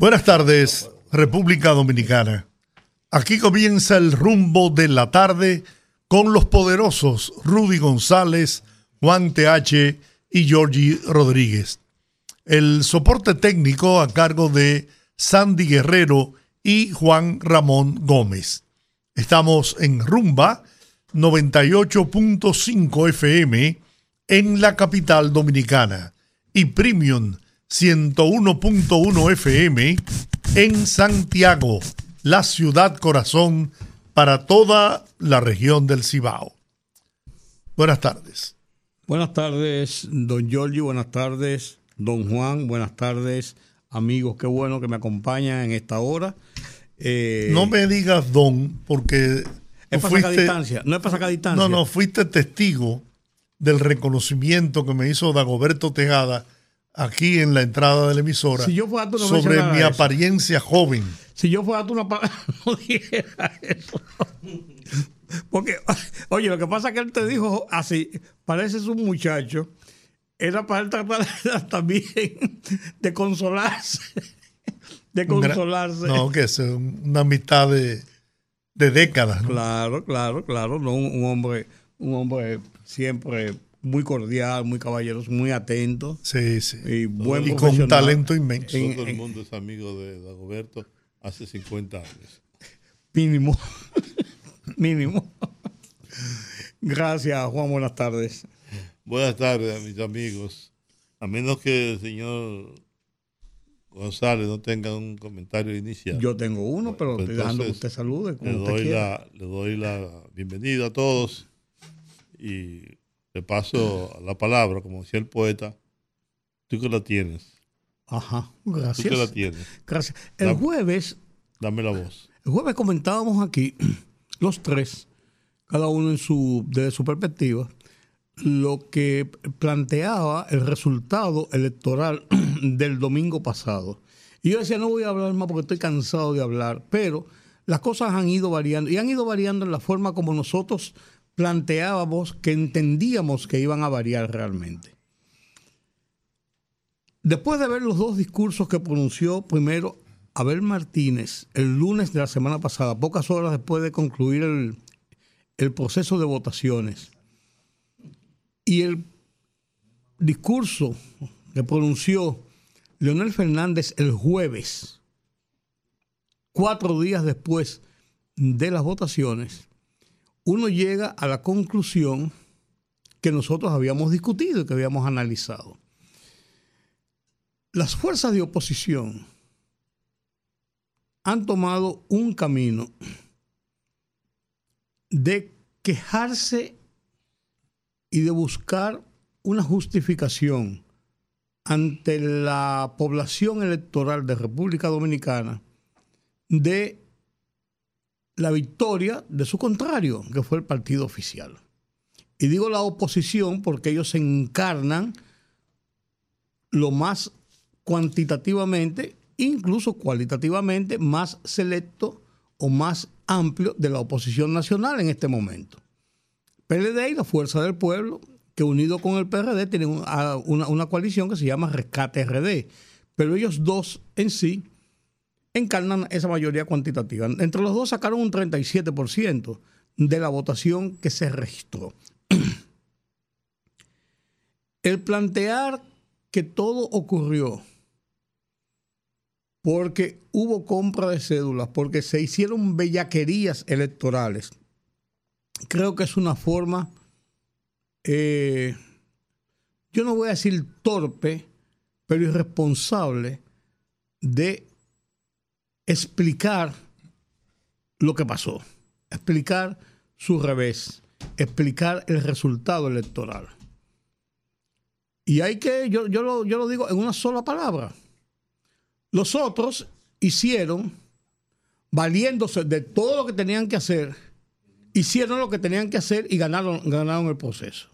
Buenas tardes, República Dominicana. Aquí comienza el rumbo de la tarde con los poderosos Rudy González, Juan TH y Georgie Rodríguez. El soporte técnico a cargo de Sandy Guerrero y Juan Ramón Gómez. Estamos en Rumba 98.5 FM en la capital dominicana y Premium 101.1 FM en Santiago, la ciudad corazón para toda la región del Cibao. Buenas tardes. Buenas tardes, don Giorgio, buenas tardes, don Juan, buenas tardes, amigos, qué bueno que me acompañan en esta hora. Eh, no me digas don, porque... Es para sacar distancia, no es para sacar distancia. No, no, fuiste testigo del reconocimiento que me hizo Dagoberto Tejada aquí en la entrada de la emisora sobre mi apariencia joven. Si yo fuera tú, no, no dijera eso. Porque, oye, lo que pasa es que él te dijo así, pareces un muchacho, era para él tratar también de consolarse. De consolarse. No, que es una amistad de, décadas. Claro, claro, claro. No, un hombre, un hombre siempre muy cordial, muy caballeroso, muy atento. Sí, sí. Y, buen y con talento inmenso. Todo el mundo es amigo de Dagoberto hace 50 años. Mínimo. Mínimo. Gracias, Juan. Buenas tardes. Buenas tardes mis amigos. A menos que el señor González no tenga un comentario inicial. Yo tengo uno, pero pues estoy dejando que usted salude. Le doy, la, le doy la bienvenida a todos y te paso la palabra, como decía el poeta, tú que la tienes. Ajá, gracias. Tú que la tienes. Gracias. El jueves. Dame la voz. El jueves comentábamos aquí, los tres, cada uno en su, desde su perspectiva, lo que planteaba el resultado electoral del domingo pasado. Y yo decía, no voy a hablar más porque estoy cansado de hablar, pero las cosas han ido variando y han ido variando en la forma como nosotros planteábamos que entendíamos que iban a variar realmente. Después de ver los dos discursos que pronunció primero Abel Martínez el lunes de la semana pasada, pocas horas después de concluir el, el proceso de votaciones, y el discurso que pronunció Leonel Fernández el jueves, cuatro días después de las votaciones, uno llega a la conclusión que nosotros habíamos discutido y que habíamos analizado. Las fuerzas de oposición han tomado un camino de quejarse y de buscar una justificación ante la población electoral de República Dominicana de la victoria de su contrario, que fue el partido oficial. Y digo la oposición porque ellos encarnan lo más cuantitativamente, incluso cualitativamente, más selecto o más amplio de la oposición nacional en este momento. PLD y la Fuerza del Pueblo, que unido con el PRD tienen una, coalición que se llama Rescate RD, pero ellos dos en sí encarnan esa mayoría cuantitativa. Entre los dos sacaron un 37% de la votación que se registró. El plantear que todo ocurrió porque hubo compra de cédulas, porque se hicieron bellaquerías electorales, creo que es una forma, eh, yo no voy a decir torpe, pero irresponsable de explicar lo que pasó, explicar su revés, explicar el resultado electoral. Y hay que, yo, yo, lo, yo lo digo en una sola palabra. Los otros hicieron, valiéndose de todo lo que tenían que hacer, hicieron lo que tenían que hacer y ganaron, ganaron el proceso.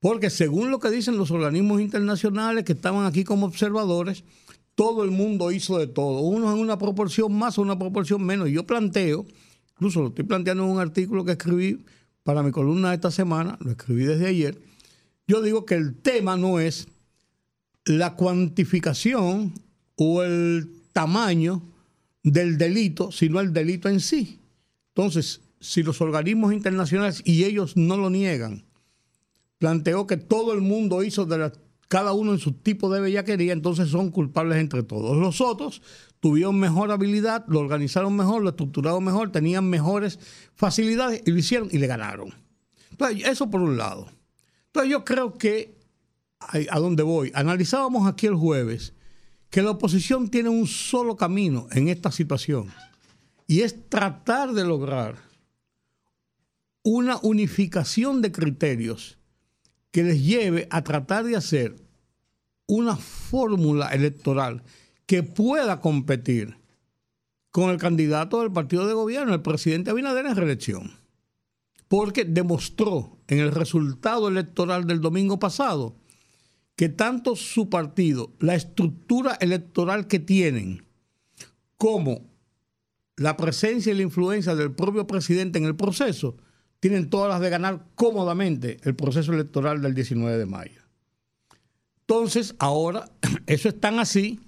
Porque según lo que dicen los organismos internacionales que estaban aquí como observadores, todo el mundo hizo de todo, unos en una proporción más o una proporción menos. Yo planteo, incluso lo estoy planteando en un artículo que escribí para mi columna esta semana, lo escribí desde ayer, yo digo que el tema no es la cuantificación o el tamaño del delito, sino el delito en sí. Entonces, si los organismos internacionales, y ellos no lo niegan, planteó que todo el mundo hizo de la cada uno en su tipo de bellaquería, entonces son culpables entre todos. Los otros tuvieron mejor habilidad, lo organizaron mejor, lo estructuraron mejor, tenían mejores facilidades y lo hicieron y le ganaron. Entonces, eso por un lado. Entonces, yo creo que, a dónde voy, analizábamos aquí el jueves que la oposición tiene un solo camino en esta situación y es tratar de lograr una unificación de criterios que les lleve a tratar de hacer una fórmula electoral que pueda competir con el candidato del partido de gobierno, el presidente Abinader, en reelección. Porque demostró en el resultado electoral del domingo pasado que tanto su partido, la estructura electoral que tienen, como la presencia y la influencia del propio presidente en el proceso, tienen todas las de ganar cómodamente el proceso electoral del 19 de mayo. Entonces, ahora, eso es tan así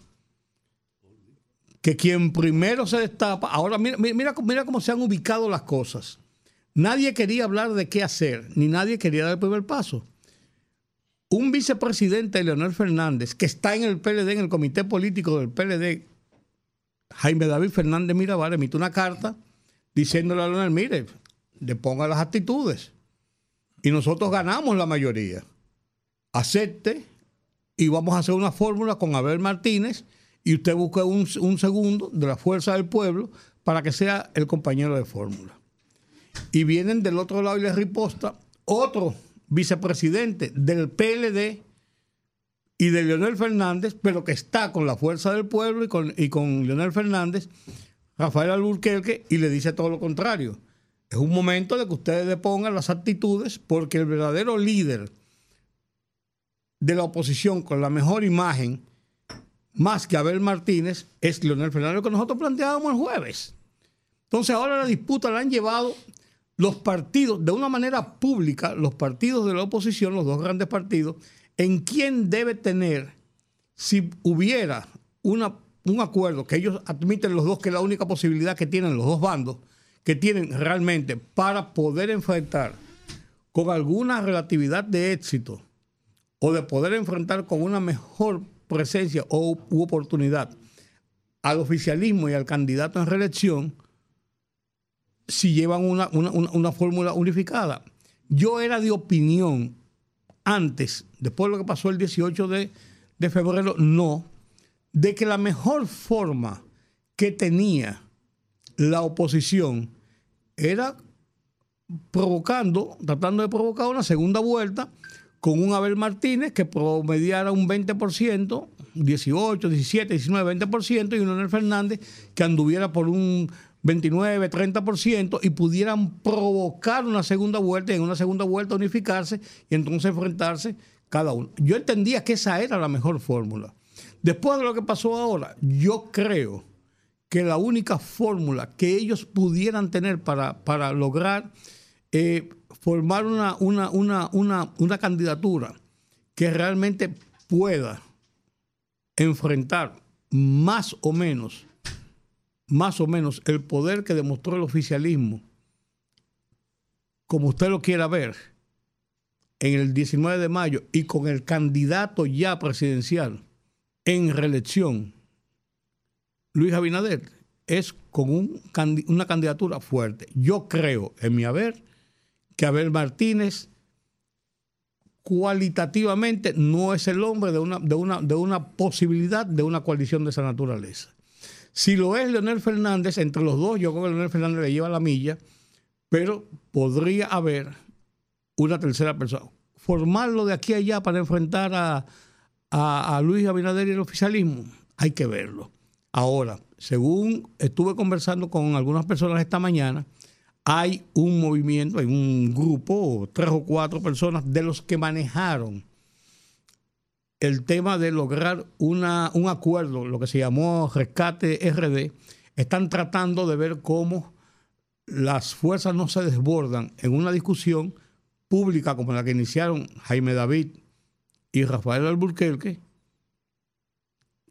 que quien primero se destapa, ahora mira, mira, cómo se han ubicado las cosas. Nadie quería hablar de qué hacer, ni nadie quería dar el primer paso. Un vicepresidente, Leonel Fernández, que está en el PLD, en el comité político del PLD, Jaime David Fernández Mirabal, emite una carta diciéndole a Leonel, mire, le ponga las actitudes. Y nosotros ganamos la mayoría. Acepte y vamos a hacer una fórmula con Abel Martínez y usted busque un, segundo de la fuerza del pueblo para que sea el compañero de fórmula. Y vienen del otro lado y le riposta otro vicepresidente del PLD y de Leonel Fernández, pero que está con la fuerza del pueblo y con, y con Leonel Fernández, Rafael Alburquerque, y le dice todo lo contrario es un momento de que ustedes le pongan las actitudes porque el verdadero líder de la oposición con la mejor imagen, más que Abel Martínez, es Leonel Fernández, que nosotros planteábamos el jueves. Entonces ahora la disputa la han llevado los partidos, de una manera pública, los partidos de la oposición, los dos grandes partidos, en quién debe tener, si hubiera una, un acuerdo, que ellos admiten los dos que es la única posibilidad que tienen los dos bandos, que tienen realmente para poder enfrentar con alguna relatividad de éxito o de poder enfrentar con una mejor presencia o u oportunidad al oficialismo y al candidato en reelección si llevan una, fórmula unificada. Yo era de opinión antes, después de lo que pasó el 18 de, de febrero, no, de que la mejor forma que tenía la oposición era provocando, tratando de provocar una segunda vuelta con un Abel Martínez que promediara un 20%, 18, 17, 19, 20%, y un Leonel Fernández que anduviera por un 29, 30% y pudieran provocar una segunda vuelta y en una segunda vuelta unificarse y entonces enfrentarse cada uno. Yo entendía que esa era la mejor fórmula. Después de lo que pasó ahora, yo creo que la única fórmula que ellos pudieran tener para, para lograr eh, formar una, una, candidatura que realmente pueda enfrentar más o menos, más o menos el poder que demostró el oficialismo, como usted lo quiera ver, en el 19 de mayo y con el candidato ya presidencial en reelección Luis Abinader es con una candidatura fuerte. Yo creo, en mi haber, que Abel Martínez cualitativamente no es el hombre de una, de una, de una posibilidad de una coalición de esa naturaleza. Si lo es Leonel Fernández, entre los dos, yo creo que Leonel Fernández le lleva la milla, pero podría haber una tercera persona. Formarlo de aquí a allá para enfrentar a, a Luis Abinader y el oficialismo, hay que verlo. Ahora, según estuve conversando con algunas personas esta mañana, hay un movimiento, hay un grupo, tres o cuatro personas de los que manejaron el tema de lograr una, un acuerdo, lo que se llamó rescate RD, están tratando de ver cómo las fuerzas no se desbordan en una discusión pública como la que iniciaron Jaime David y Rafael Alburquerque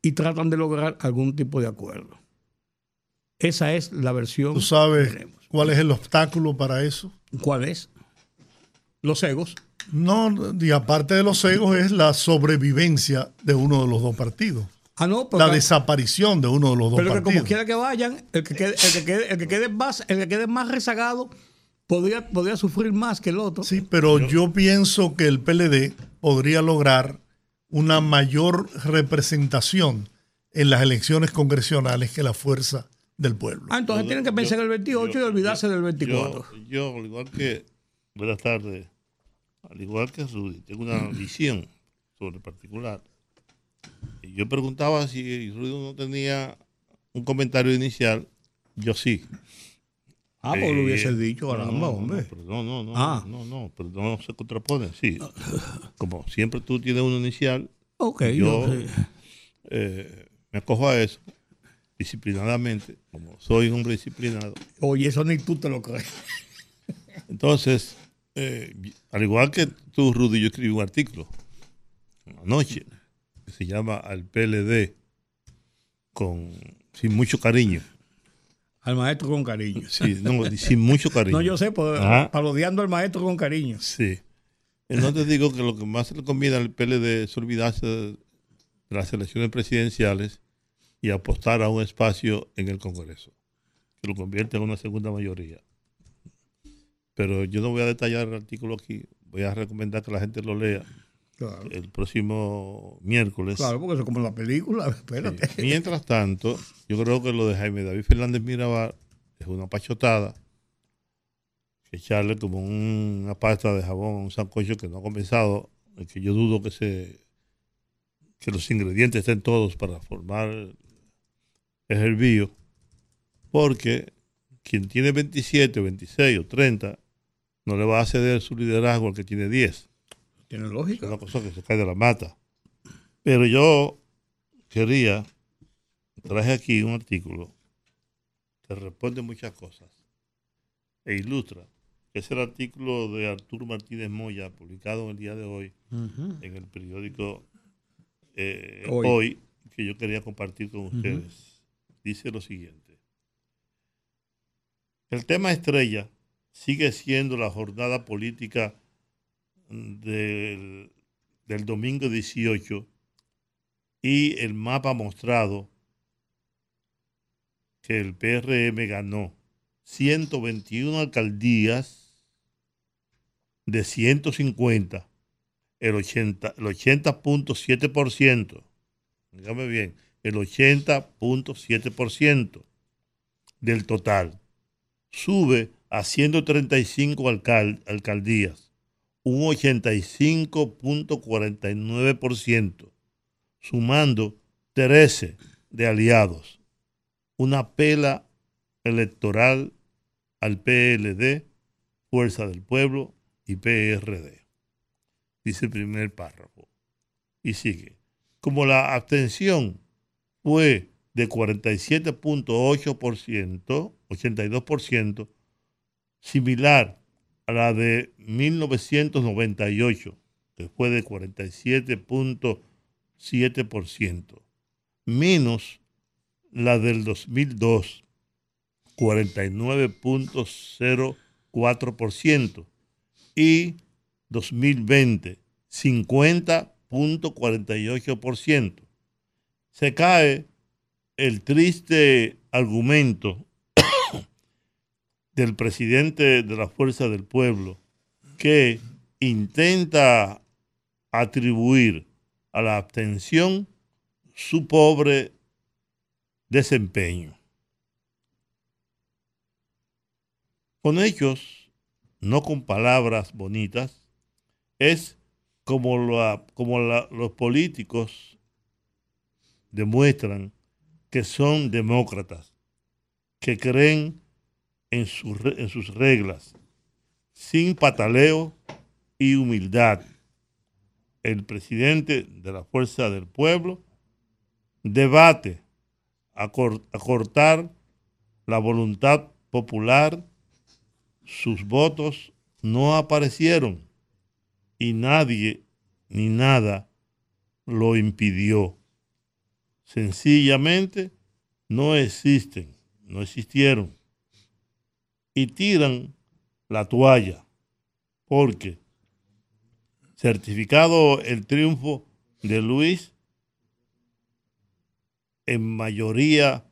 y tratan de lograr algún tipo de acuerdo. Esa es la versión. ¿Tú sabes cuál es el obstáculo para eso? ¿Cuál es? Los egos. No, y aparte de los egos es la sobrevivencia de uno de los dos partidos. Ah, no, la desaparición de uno de los dos pero partidos. Pero que como quiera que vayan, el que quede, el que quede, el que quede más, el que quede más rezagado podría, podría sufrir más que el otro. Sí, pero yo pienso que el PLD podría lograr una mayor representación en las elecciones congresionales que la fuerza del pueblo. Ah, entonces tienen que pensar en el 28 y olvidarse del 24. Yo, al igual que, buenas tardes, al igual que Rudy, tengo una visión sobre el particular. Yo preguntaba si Rudy no tenía un comentario inicial. Yo sí. Ah, pues lo hubiese dicho, caramba, no, hombre. No, no, no, Ah. no, no, pero no se contrapone, sí. Como siempre tú tienes uno inicial, Ok, yo yo- eh, me acojo a eso disciplinadamente, como soy un hombre disciplinado. Oye, eso ni tú te lo crees. Entonces, eh, al igual que tú, Rudy, yo escribí un artículo anoche que se llama Al PLD con sin mucho cariño. Al maestro con cariño. Sí, no, sin mucho cariño. No, yo sé, pues, parodiando al maestro con cariño. Sí. Entonces digo que lo que más le conviene al PLD es olvidarse de las elecciones presidenciales y apostar a un espacio en el Congreso, que lo convierte en una segunda mayoría. Pero yo no voy a detallar el artículo aquí, voy a recomendar que la gente lo lea Claro, el próximo miércoles. claro porque eso es como la película. Espérate. Sí. Mientras tanto, yo creo que lo de Jaime David Fernández Mirabal es una pachotada. Que echarle como un- una pasta de jabón a un sancocho que no ha comenzado, que yo dudo que se que los ingredientes estén todos para formar el hervío, porque quien tiene 27 o 26 o 30 no le va a ceder su liderazgo al que tiene 10 Tiene es lógica. una cosa que se cae de la mata. Pero yo quería, traje aquí un artículo que responde muchas cosas e ilustra. Es el artículo de Arturo Martínez Moya, publicado en el día de hoy en el periódico eh, Hoy. hoy. que yo quería compartir con ustedes. Dice lo siguiente. El tema estrella sigue siendo la jornada política del, del domingo 18 y el mapa mostrado que el PRM ganó 121 alcaldías de 150, el 80, el 80.7%, dígame bien, el 80.7% del total. Sube a 135 alcal- alcaldías, un 85.49%, sumando 13 de aliados. Una pela electoral al PLD, Fuerza del Pueblo y PRD. Dice el primer párrafo. Y sigue. Como la abstención fue de 47.8%, 82%, similar la de 1998, que fue de 47.7%, menos la del 2002, 49.04%, y 2020, 50.48%. Se cae el triste argumento del presidente de la Fuerza del Pueblo que intenta atribuir a la abstención su pobre desempeño. Con hechos, no con palabras bonitas, es como, como los políticos demuestran que son demócratas, que creen en, en sus reglas, sin pataleo y humildad. El presidente de la Fuerza del Pueblo debate a, cortar la voluntad popular, sus votos no aparecieron y nadie ni nada lo impidió. Sencillamente no existen, no existieron. Y tiran la toalla, porque certificado el triunfo de Luis, en mayoría,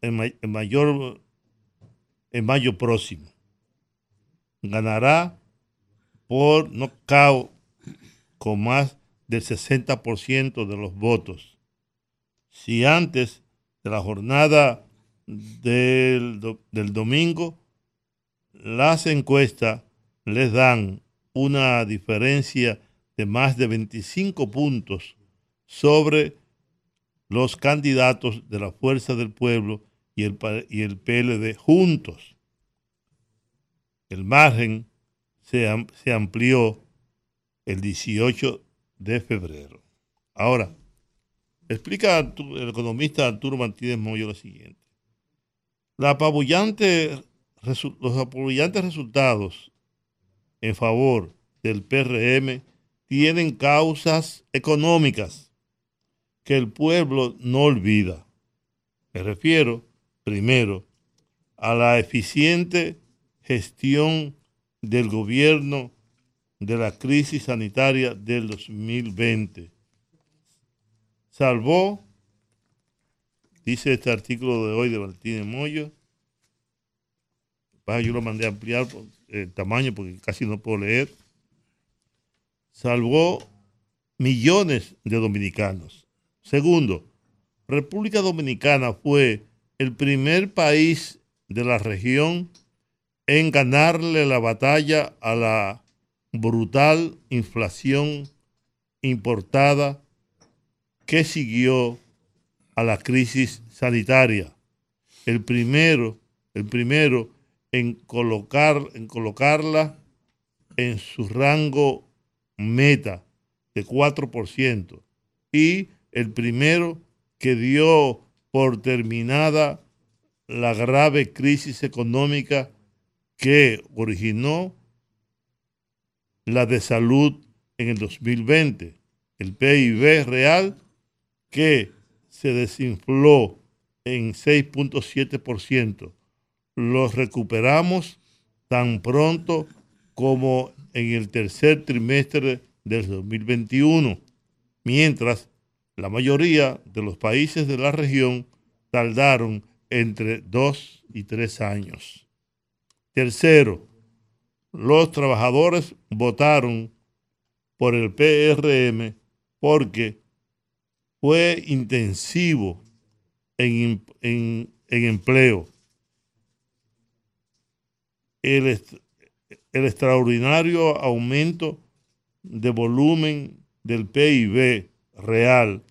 en, mayor, en mayo próximo. Ganará por nocaut con más del 60% de los votos. Si antes de la jornada del, del domingo, las encuestas les dan una diferencia de más de 25 puntos sobre los candidatos de la Fuerza del Pueblo y el, y el PLD juntos. El margen se, se amplió el 18 de febrero. Ahora, explica el economista Arturo Martínez Moyo lo siguiente. La apabullante, los apabullantes resultados en favor del PRM tienen causas económicas que el pueblo no olvida. Me refiero, primero, a la eficiente gestión del gobierno de la crisis sanitaria del 2020. Salvó, dice este artículo de hoy de Martínez Moyo, yo lo mandé a ampliar el tamaño porque casi no puedo leer, salvó millones de dominicanos Segundo, República Dominicana fue el primer país de la región en ganarle la batalla a la brutal inflación importada que siguió a la crisis sanitaria. El primero, el primero en, colocar, en colocarla en su rango meta de 4% y el primero que dio por terminada la grave crisis económica que originó la de salud en el 2020, el PIB real que se desinfló en 6.7%. Lo recuperamos tan pronto como en el tercer trimestre del 2021, mientras la mayoría de los países de la región tardaron entre dos y tres años. Tercero, los trabajadores votaron por el PRM porque fue intensivo en, empleo. El, extraordinario aumento de volumen del PIB real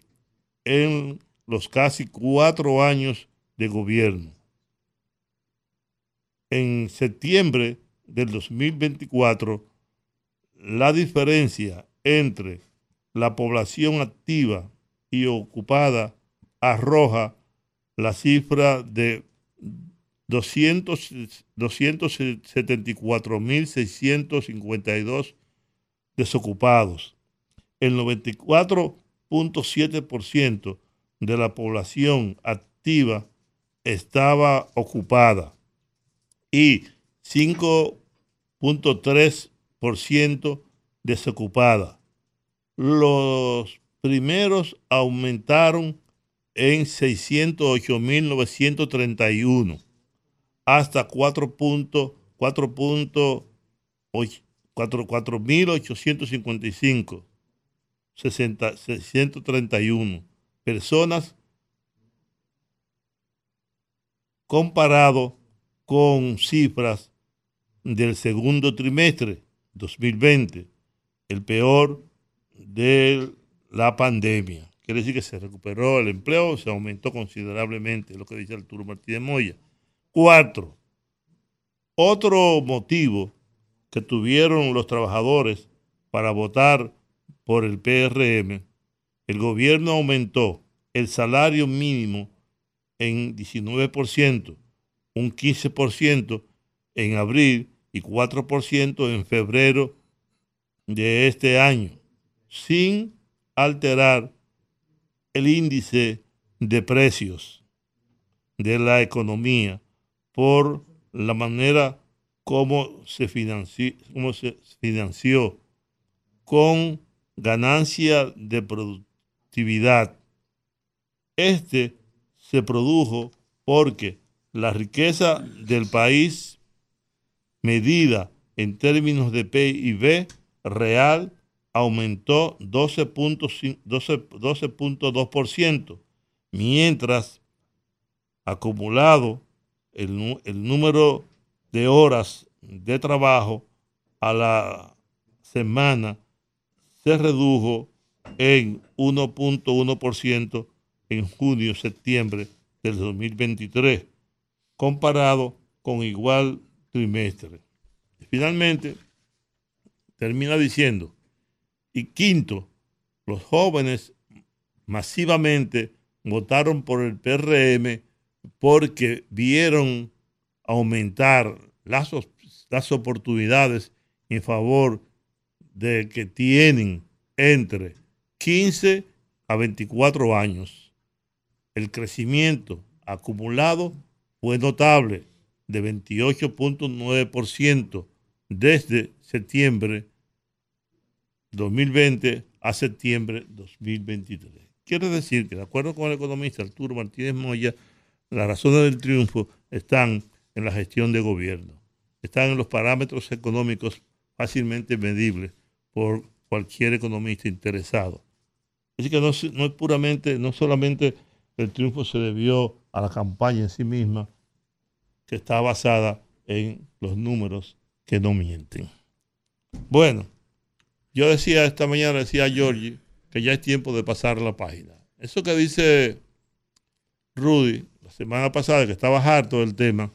en los casi cuatro años de gobierno. En septiembre del 2024, la diferencia entre la población activa y ocupada arroja la cifra de 274.652 desocupados. El 94 ciento de la población activa estaba ocupada y 5.3% desocupada. Los primeros aumentaron en 608.931 hasta 4.855 631 personas comparado con cifras del segundo trimestre 2020, el peor de la pandemia, quiere decir que se recuperó el empleo, se aumentó considerablemente, lo que dice Arturo Martínez Moya. Cuatro, otro motivo que tuvieron los trabajadores para votar por el PRM, el gobierno aumentó el salario mínimo en 19%, un 15% en abril y 4% en febrero de este año, sin alterar el índice de precios de la economía por la manera como se financió, se financió con ganancia de productividad. Este se produjo porque la riqueza del país medida en términos de PIB real aumentó 12.2%, mientras acumulado el, el número de horas de trabajo a la semana se redujo en 1.1% en junio-septiembre del 2023, comparado con igual trimestre. Finalmente, termina diciendo, y quinto, los jóvenes masivamente votaron por el PRM porque vieron aumentar las, las oportunidades en favor de que tienen entre 15 a 24 años. El crecimiento acumulado fue notable de 28.9% desde septiembre 2020 a septiembre 2023. Quiere decir que, de acuerdo con el economista Arturo Martínez Moya, las razones del triunfo están en la gestión de gobierno, están en los parámetros económicos fácilmente medibles por cualquier economista interesado. Así que no, es puramente, no solamente el triunfo se debió a la campaña en sí misma, que está basada en los números que no mienten. Bueno, yo decía esta mañana, decía a que ya es tiempo de pasar la página. Eso que dice Rudy semana pasada, que estaba harto del tema,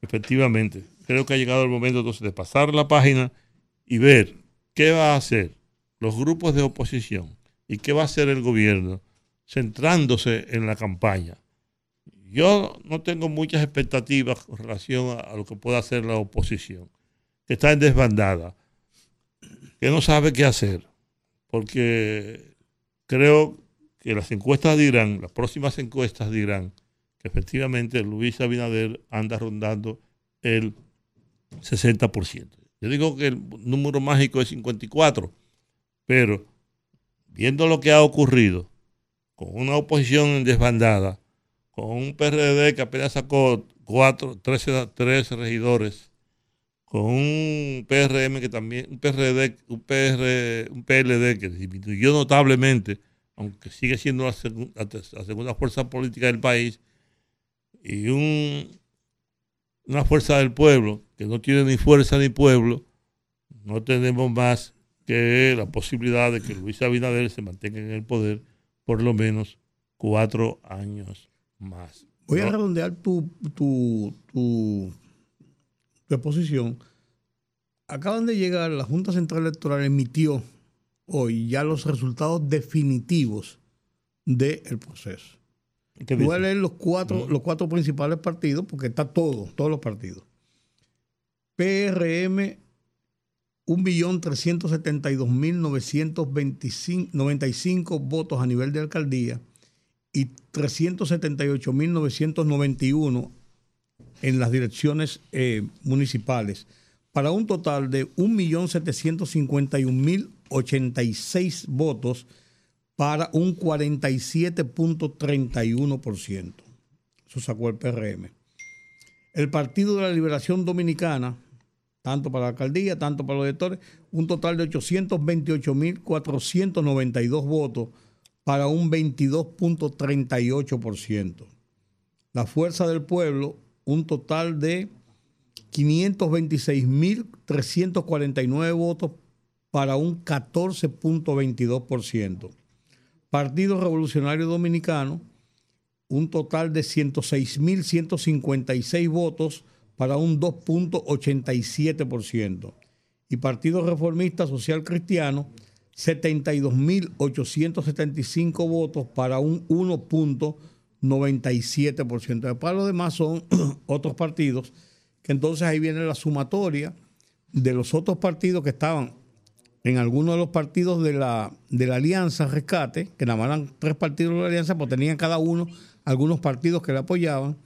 efectivamente, creo que ha llegado el momento entonces de pasar la página y ver qué va a hacer los grupos de oposición y qué va a hacer el gobierno centrándose en la campaña. Yo no tengo muchas expectativas con relación a, lo que pueda hacer la oposición, que está en desbandada, que no sabe qué hacer, porque creo que las encuestas dirán, las próximas encuestas dirán que efectivamente Luis Abinader anda rondando el 60%. Yo digo que el número mágico es 54, pero viendo lo que ha ocurrido con una oposición desbandada, con un PRD que apenas sacó cuatro, 13, 13 regidores, con un PRM que también, un PRD, un, PR, un PLD que disminuyó notablemente, aunque sigue siendo la, la segunda fuerza política del país, y un, una fuerza del pueblo que no tiene ni fuerza ni pueblo, no tenemos más que la posibilidad de que Luis Abinader se mantenga en el poder por lo menos cuatro años más. Voy a redondear tu, tu, tu, tu exposición. Acaban de llegar, la Junta Central Electoral emitió hoy ya los resultados definitivos del proceso. Voy a leer los cuatro, los cuatro principales partidos, porque está todo, todos los partidos. PRM, 1.372.995 votos a nivel de alcaldía y 378.991 en las direcciones eh, municipales, para un total de 1.751.086 votos para un 47.31%. Eso sacó el PRM. El Partido de la Liberación Dominicana, tanto para la alcaldía, tanto para los electores, un total de 828.492 votos para un 22.38%. La Fuerza del Pueblo, un total de 526.349 votos para un 14.22%. Partido Revolucionario Dominicano, un total de 106.156 votos para un 2.87%. Y Partido Reformista Social Cristiano, 72.875 votos para un 1.97%. Para lo demás son otros partidos, que entonces ahí viene la sumatoria de los otros partidos que estaban en algunos de los partidos de la, de la Alianza Rescate, que nada más eran tres partidos de la Alianza, pues tenían cada uno algunos partidos que le apoyaban.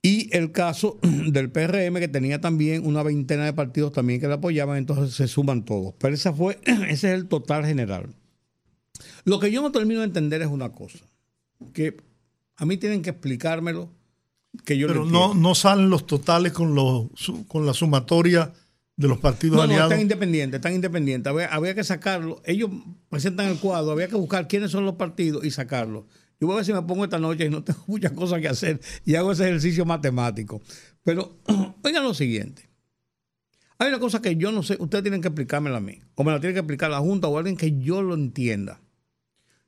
Y el caso del PRM, que tenía también una veintena de partidos también que le apoyaban, entonces se suman todos. Pero esa fue, ese es el total general. Lo que yo no termino de entender es una cosa, que a mí tienen que explicármelo, que yo Pero no, no salen los totales con, los, con la sumatoria de los partidos no, aliados. No, están independientes, están independientes. Había, había, que sacarlo. Ellos presentan el cuadro, había que buscar quiénes son los partidos y sacarlo. Yo voy a ver si me pongo esta noche y no tengo muchas cosas que hacer y hago ese ejercicio matemático. Pero oigan lo siguiente. Hay una cosa que yo no sé, ustedes tienen que explicármela a mí, o me la tiene que explicar la Junta o alguien que yo lo entienda.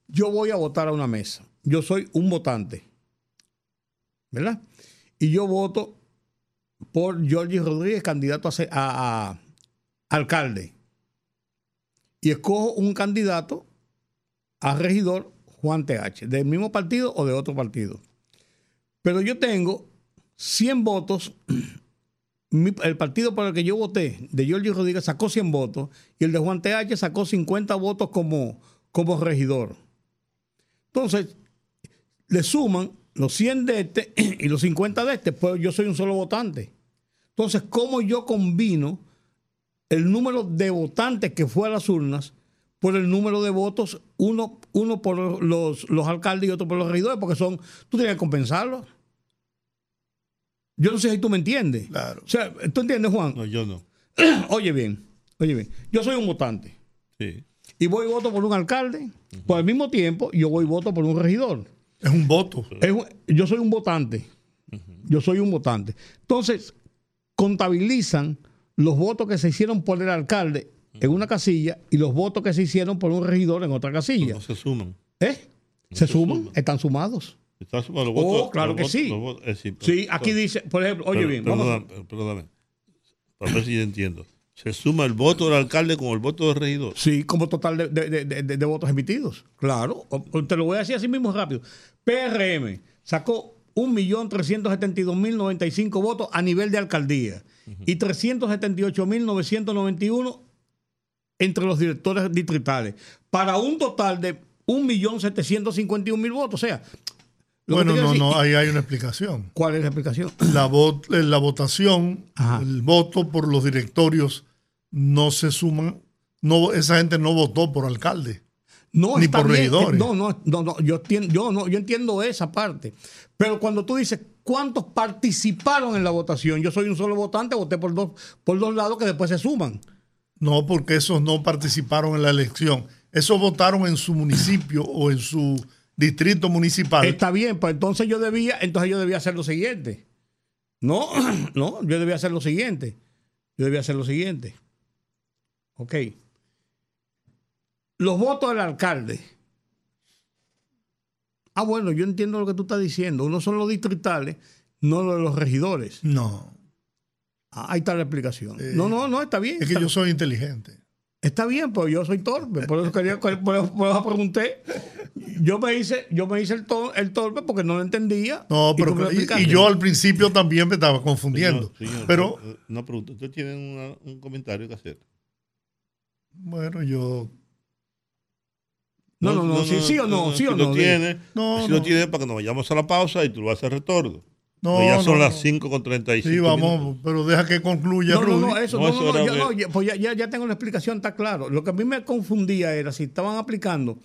Yo voy a votar a una mesa. Yo soy un votante. ¿Verdad? Y yo voto por Jorge Rodríguez, candidato a, a, alcalde. Y escojo un candidato a regidor, Juan TH, del mismo partido o de otro partido. Pero yo tengo 100 votos. el partido por el que yo voté, de Jorge Rodríguez, sacó 100 votos y el de Juan TH sacó 50 votos como, como regidor. Entonces, le suman los 100 de este y los 50 de este, pues yo soy un solo votante. Entonces, ¿cómo yo combino el número de votantes que fue a las urnas por el número de votos, uno, uno por los, los alcaldes y otro por los regidores? Porque son, tú tienes que compensarlo. Yo no sé si tú me entiendes. Claro. O sea, ¿tú entiendes, Juan? No, yo no. oye bien, oye bien. Yo soy un votante. Sí. Y voy y voto por un alcalde. Uh -huh. Por el mismo tiempo, yo voy y voto por un regidor. Es un voto. Es, yo soy un votante. Uh -huh. Yo soy un votante. Entonces, contabilizan los votos que se hicieron por el alcalde en una casilla y los votos que se hicieron por un regidor en otra casilla. No se suman. ¿Eh? No se, se suman, suman. están sumados. Están sumados los Oh, votos. claro los que votos- sí. los votos- eh, sí, pero- Sí, aquí dice, por ejemplo, oye pero- bien, vamos perdóname, perdóname. Para ver si yo entiendo. Se suma el voto del alcalde con el voto del regidor. Sí, como total de, de- de- de- votos emitidos. Claro. Te lo voy a decir así mismo rápido. PRM sacó 1.372.095 votos a nivel de alcaldía y 378.991 entre los directores distritales, para un total de 1.751.000 votos. O sea, Bueno, no, decir- no, ahí hay una explicación. ¿Cuál es la explicación? La, vot- eh, la votación, Ajá. el voto por los directorios no se suman. No, esa gente no votó por alcalde. No, Ni por bien. regidores. No, no, no, no, yo entiendo, yo no, yo entiendo esa parte. Pero cuando tú dices cuántos participaron en la votación, yo soy un solo votante, voté por dos, por dos lados que después se suman. No, porque esos no participaron en la elección. Esos votaron en su municipio o en su distrito municipal. Está bien, pues entonces yo debía, entonces yo debía hacer lo siguiente. No, no, yo debía hacer lo siguiente. Yo debía hacer lo siguiente. Ok. Los votos del alcalde. Ah, bueno, yo entiendo lo que tú estás diciendo. Uno son los distritales, no los de los regidores. No, Ah, ahí está la explicación. Eh, no, no, no, está bien. es que está, yo soy inteligente. está bien, pues yo soy torpe. Por eso quería, por eso, por eso pregunté. Yo me hice, yo me hice el, tor- el torpe porque no lo entendía. No, y pero y- y, yo al principio también me estaba confundiendo. Señor, señor, pero Una pregunta. ¿Usted tiene una- un comentario que hacer? bueno, yo No, no, no, sí, sí o no, sí si o lo no. tiene, No, si no. lo tiene para que nos vayamos a la pausa y tú lo haces retorno. no, Pues ya son no, las no. 5 con 35 Sí, vamos, minutos. pero deja que concluya No, no, Rudy. no, eso, No, no, eso no, no, de- no, ya- pues ya, ya, ya tengo la explicación, está claro. Lo que a mí me confundía era si estaban aplicando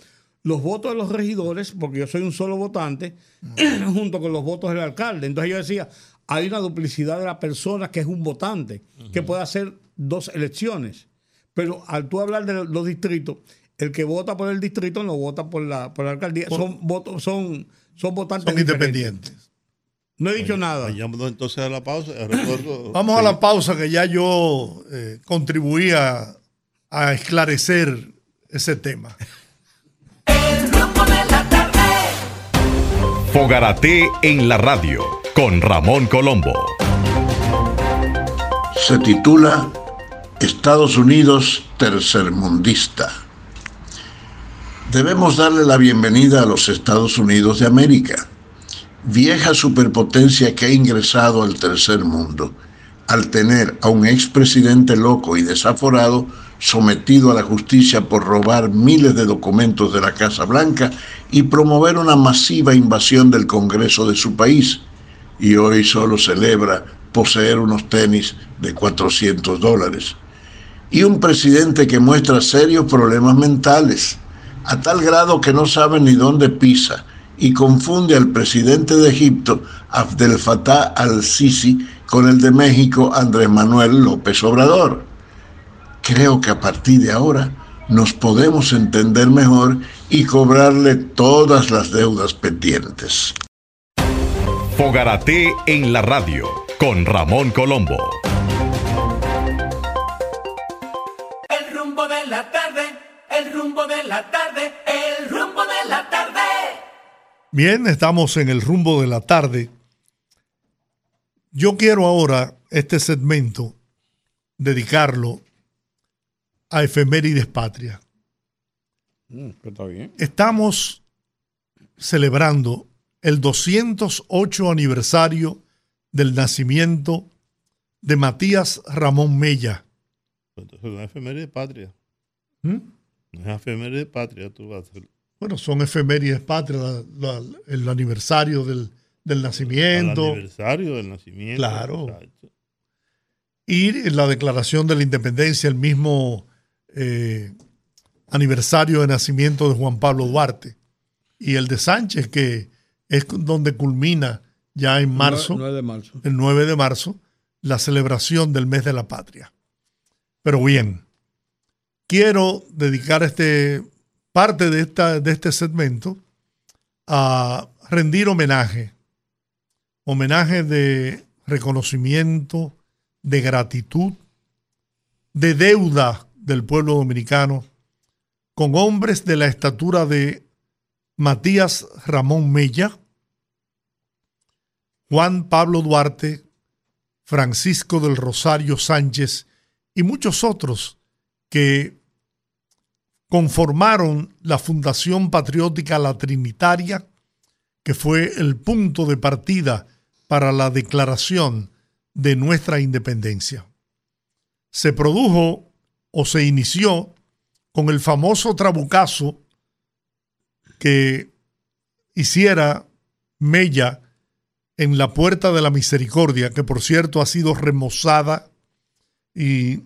los votos de los regidores, porque yo soy un solo votante, junto con los votos del alcalde. Entonces yo decía, hay una duplicidad de la persona que es un votante, que puede hacer dos elecciones. Pero al tú hablar de los distritos, el que vota por el distrito no vota por la, por la alcaldía, son votos, son, son votantes son independientes. No he dicho nada. Entonces a la pausa. Vamos a la pausa que ya yo eh, contribuí a, a esclarecer ese tema. rumbo de la tarde. Fogarate en la radio con Ramón Colombo. Se titula Estados Unidos tercermundista. Debemos darle la bienvenida a los Estados Unidos de América, vieja superpotencia que ha ingresado al tercer mundo al tener a un expresidente loco y desaforado sometido a la justicia por robar miles de documentos de la Casa Blanca y promover una masiva invasión del Congreso de su país. Y hoy solo celebra poseer unos tenis de 400 dólares. Y un presidente que muestra serios problemas mentales, a tal grado que no sabe ni dónde pisa y confunde al presidente de Egipto, Abdel Fattah al-Sisi, con el de México, Andrés Manuel López Obrador. Creo que a partir de ahora nos podemos entender mejor y cobrarle todas las deudas pendientes. Fogarate en la radio con Ramón Colombo. Rumbo de la tarde, el rumbo de la tarde. Bien, estamos en el rumbo de la tarde. Yo quiero ahora este segmento dedicarlo a efemérides patria. Mm, está bien. Estamos celebrando el 208 aniversario del nacimiento de Matías Ramón Mella. Es efeméride patria. ¿Mm? No es efeméride patria, tú vas a. Bueno, son efemérides patria, la- la- el aniversario del, del nacimiento aniversario del nacimiento. Claro. exacto. y la declaración de la independencia, el mismo eh, aniversario de nacimiento de Juan Pablo Duarte y el de Sánchez, que es donde culmina ya en marzo. 9 de marzo. el 9 de marzo, la celebración del mes de la patria. Pero bien, quiero dedicar este, parte de, esta, de este segmento a rendir homenaje, homenaje de reconocimiento, de gratitud, de deuda del pueblo dominicano con hombres de la estatura de Matías Ramón Mella, Juan Pablo Duarte, Francisco del Rosario Sánchez y muchos otros que conformaron la Fundación Patriótica La Trinitaria, que fue el punto de partida para la declaración de nuestra independencia. Se produjo o se inició con el famoso trabucazo que hiciera Mella en la Puerta de la Misericordia, que por cierto ha sido remozada y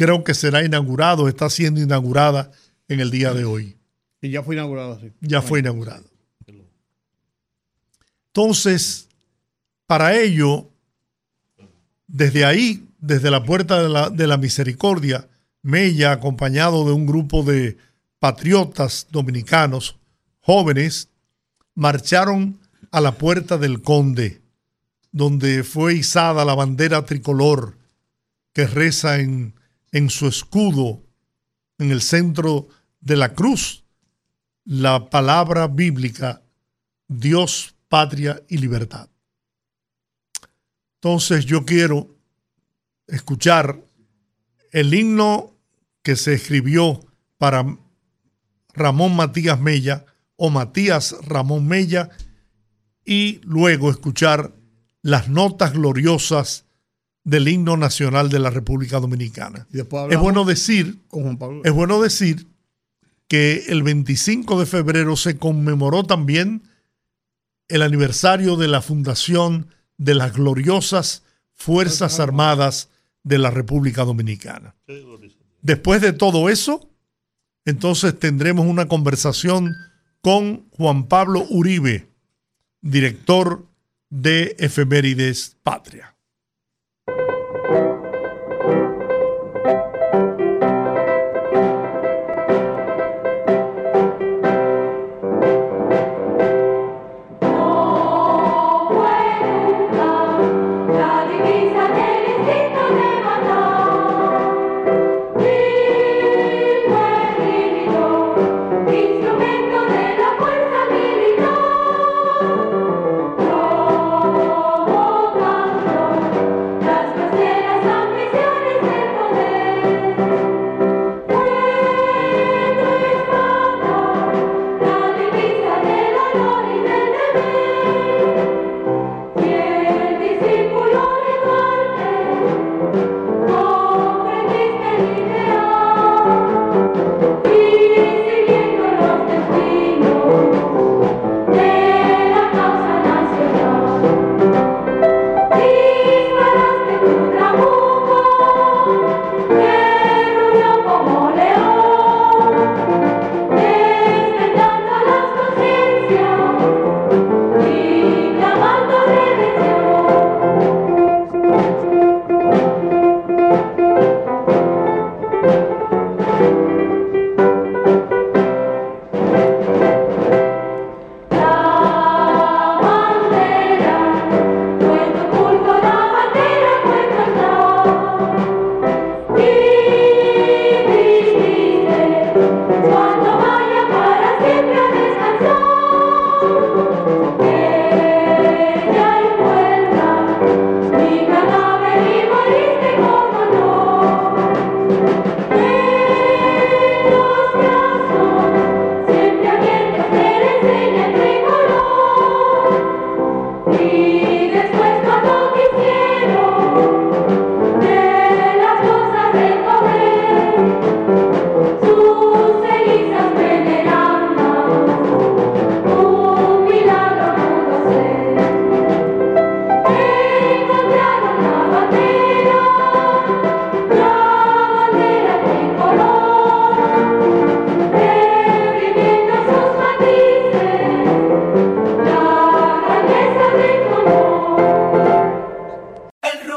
creo que será inaugurado, está siendo inaugurada en el día de hoy. Y ya fue inaugurado así. Ya fue inaugurado. Entonces, para ello, desde ahí, desde la Puerta de la, de la Misericordia, Mella, acompañado de un grupo de patriotas dominicanos jóvenes, marcharon a la Puerta del Conde, donde fue izada la bandera tricolor que reza en, en su escudo, en el centro de la cruz, la palabra bíblica Dios, patria y libertad. Entonces yo quiero escuchar el himno que se escribió para Ramón Matías Mella o Matías Ramón Mella y luego escuchar las notas gloriosas del himno nacional de la República Dominicana. Es bueno decir con Juan Pablo. es bueno decir que el 25 de febrero se conmemoró también el aniversario de la fundación de las gloriosas Fuerzas Armadas de la República Dominicana. Después de todo eso, entonces tendremos una conversación con Juan Pablo Uribe, director de Efemérides Patria.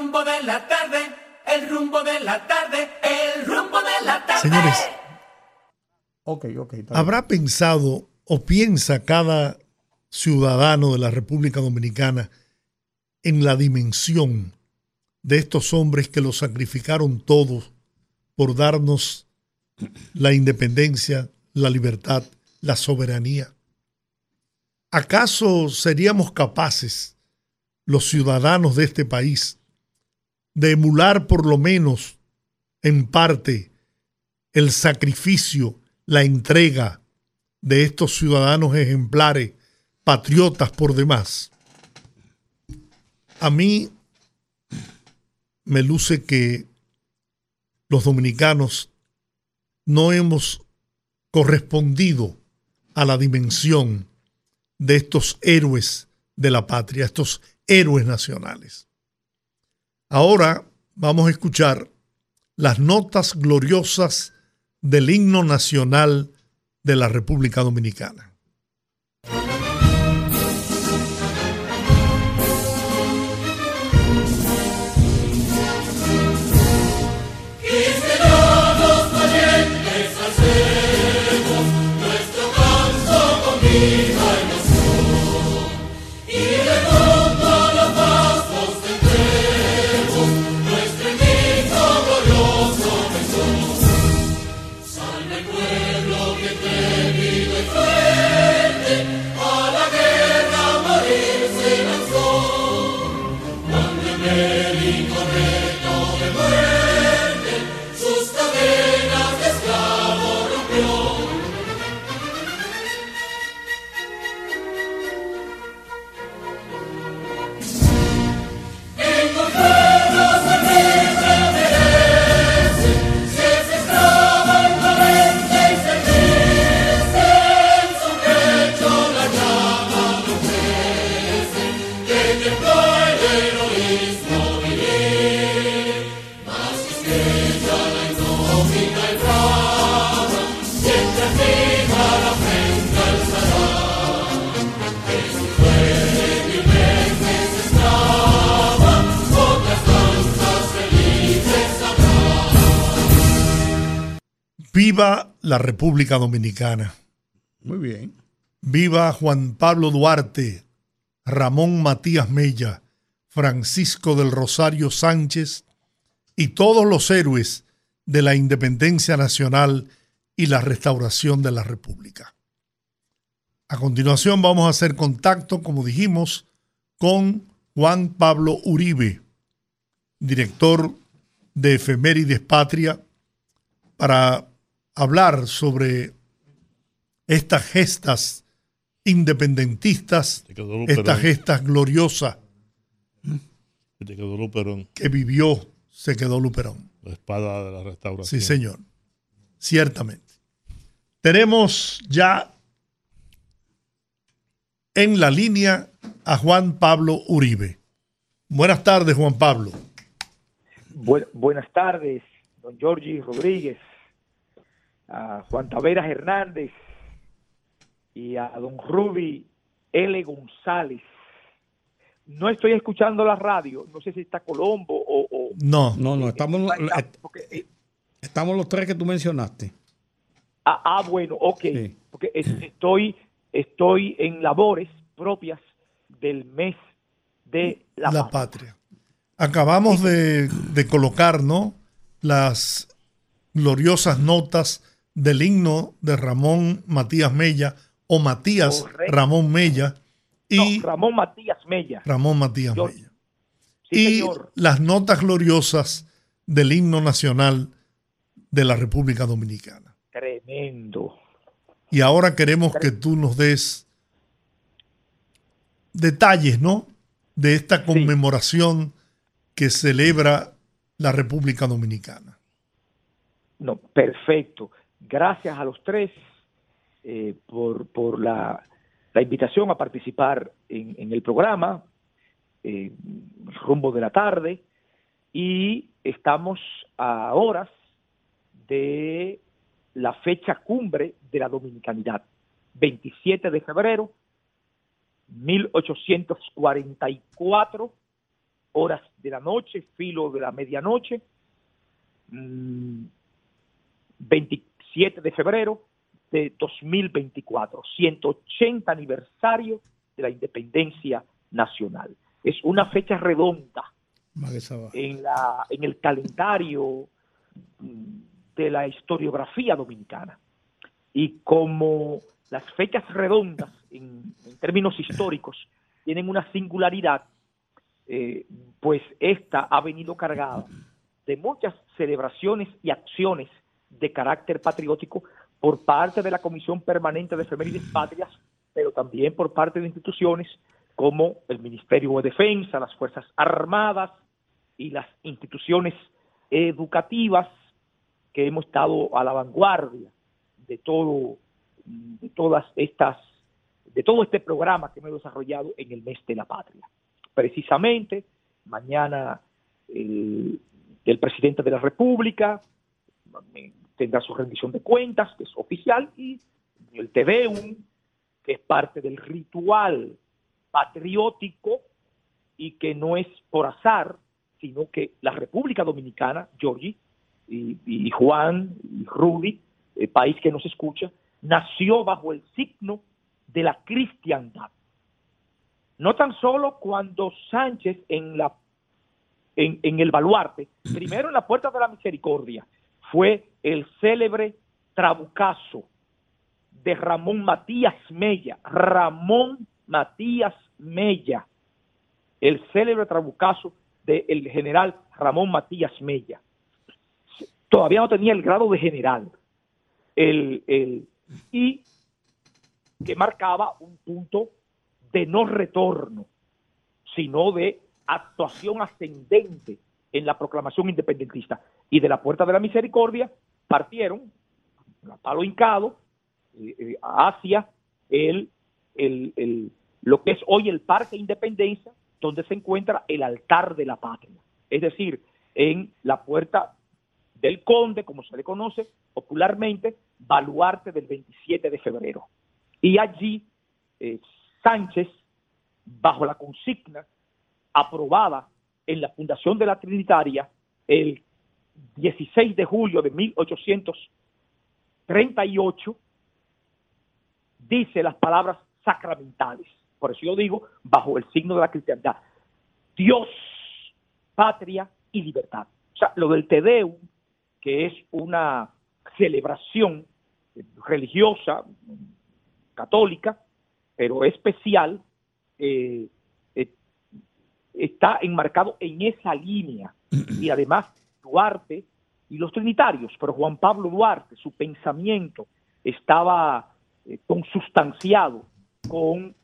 rumbo de la tarde, el rumbo de la tarde, el rumbo de la tarde. Señores, ¿habrá pensado o piensa cada ciudadano de la República Dominicana en la dimensión de estos hombres que los sacrificaron todos por darnos la independencia, la libertad, la soberanía? ¿Acaso seríamos capaces, los ciudadanos de este país, de emular por lo menos en parte el sacrificio, la entrega de estos ciudadanos ejemplares, patriotas por demás? A mí me luce que los dominicanos no hemos correspondido a la dimensión de estos héroes de la patria, estos héroes nacionales. Ahora vamos a escuchar las notas gloriosas del himno nacional de la República Dominicana. Viva la República Dominicana. Muy bien. Viva Juan Pablo Duarte, Ramón Matías Mella, Francisco del Rosario Sánchez y todos los héroes de la independencia nacional y la restauración de la República. A continuación vamos a hacer contacto, como dijimos, con Juan Pablo Uribe, director de Efemérides Patria, para hablar sobre estas gestas independentistas, Te quedó Luperón. estas gestas gloriosas Te quedó Luperón, que vivió, se quedó Luperón. la espada de la restauración. Sí, señor. Ciertamente. Tenemos ya en la línea a Juan Pablo Uribe. Buenas tardes, Juan Pablo. Bu- buenas tardes, don Giorgi Rodríguez, a Juan Taveras Hernández y a don Ruby L. González. No estoy escuchando la radio, no sé si está Colombo o... o- No, No, no, estamos, porque, eh, estamos los tres que tú mencionaste. ah, ah, bueno, ok, Sí. porque es- estoy, estoy en labores propias del mes de la, patria. Acabamos de, de colocar, ¿no? Las gloriosas notas del himno de Ramón Matías Mella o Matías Correcto. Ramón Mella y No, Ramón Matías Mella. Ramón Matías Yo- Mella. Sí, y señor. las notas gloriosas del himno nacional de la República Dominicana. Tremendo. Y ahora queremos que tú nos des detalles, ¿no? De esta conmemoración que celebra la República Dominicana. No, perfecto gracias a los tres eh, por, por la, invitación a participar en, el programa, eh, rumbo de la tarde, y estamos a horas de la fecha cumbre de la dominicanidad, 27 de febrero, 1844, horas de la noche, filo de la medianoche, mm, 20, 7 de febrero de 2024, 180 aniversario de la independencia nacional. Es una fecha redonda en, la, en el calendario mm, de la historiografía dominicana. Y como las fechas redondas en, términos históricos tienen una singularidad, eh, pues esta ha venido cargada de muchas celebraciones y acciones de carácter patriótico por parte de la Comisión Permanente de Efemérides Patrias, pero también por parte de instituciones como el Ministerio de Defensa, las Fuerzas Armadas y las instituciones educativas que hemos estado a la vanguardia de todo de todas estas de todo este programa que hemos desarrollado en el mes de la patria. Precisamente mañana el, el presidente de la República tendrá su rendición de cuentas, que es oficial, y el TVUM, que es parte del ritual patriótico y que no es por azar, sino que la República Dominicana, Georgie, y, y Juan, y Rudy, el país que nos escucha, nació bajo el signo de la cristiandad. No tan solo cuando Sánchez en la en, en el baluarte, primero en la puerta de la misericordia, fue el célebre trabucazo de Ramón Matías Mella. Ramón Matías Mella, el célebre trabucazo del general Ramón Matías Mella. Todavía no tenía el grado de general. El, el, y que marcaba un punto de no retorno, sino de actuación ascendente en la proclamación independentista. Y de la Puerta de la Misericordia partieron, a palo hincado, eh, eh, hacia el, el, el, lo que es hoy el Parque Independencia, donde se encuentra el altar de la patria. Es decir, en la Puerta del Conde, como se le conoce popularmente, baluarte del 27 de febrero. Y allí eh, Sánchez, bajo la consigna aprobada en la Fundación de la Trinitaria el 16 de julio de 1838, dice las palabras sacramentales. Por eso yo digo, bajo el signo de la cristiandad, Dios, patria y libertad. O sea, lo del Tedeum, que es una celebración religiosa, católica, pero especial, eh, eh, está enmarcado en esa línea. Y además, Duarte y los trinitarios, pero Juan Pablo Duarte, su pensamiento estaba eh, consustanciado con,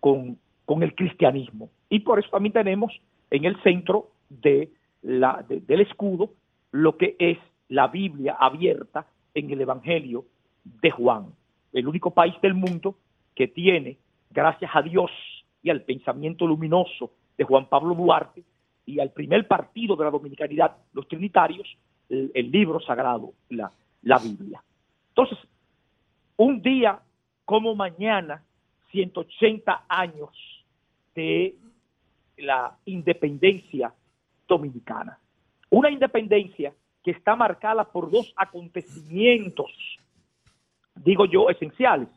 con, el cristianismo. Y por eso también tenemos en el centro de la, de, del escudo lo que es la Biblia abierta en el Evangelio de Juan, el único país del mundo que tiene, gracias a Dios y al pensamiento luminoso de Juan Pablo Duarte y al primer partido de la dominicanidad, los trinitarios, el, el libro sagrado, la, la Biblia. Entonces, un día como mañana, 180 años de la independencia dominicana. Una independencia que está marcada por dos acontecimientos, digo yo, esenciales.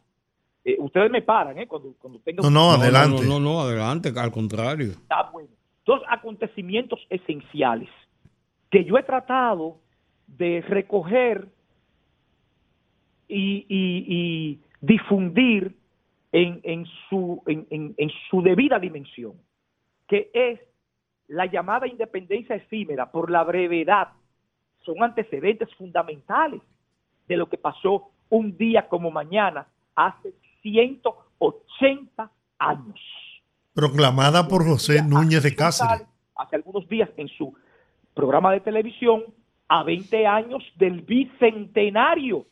Eh, ustedes me paran, ¿eh? Cuando, cuando tengan... No, no, adelante. No, no, no, adelante, al contrario. Está bueno. Dos acontecimientos esenciales que yo he tratado de recoger y, y, difundir en, en, su, en, en su debida dimensión, que es la llamada independencia efímera por la brevedad son antecedentes fundamentales de lo que pasó un día como mañana hace 180 años. Proclamada por José Núñez de Cáceres. Hace algunos días en su programa de televisión a 20 años del bicentenario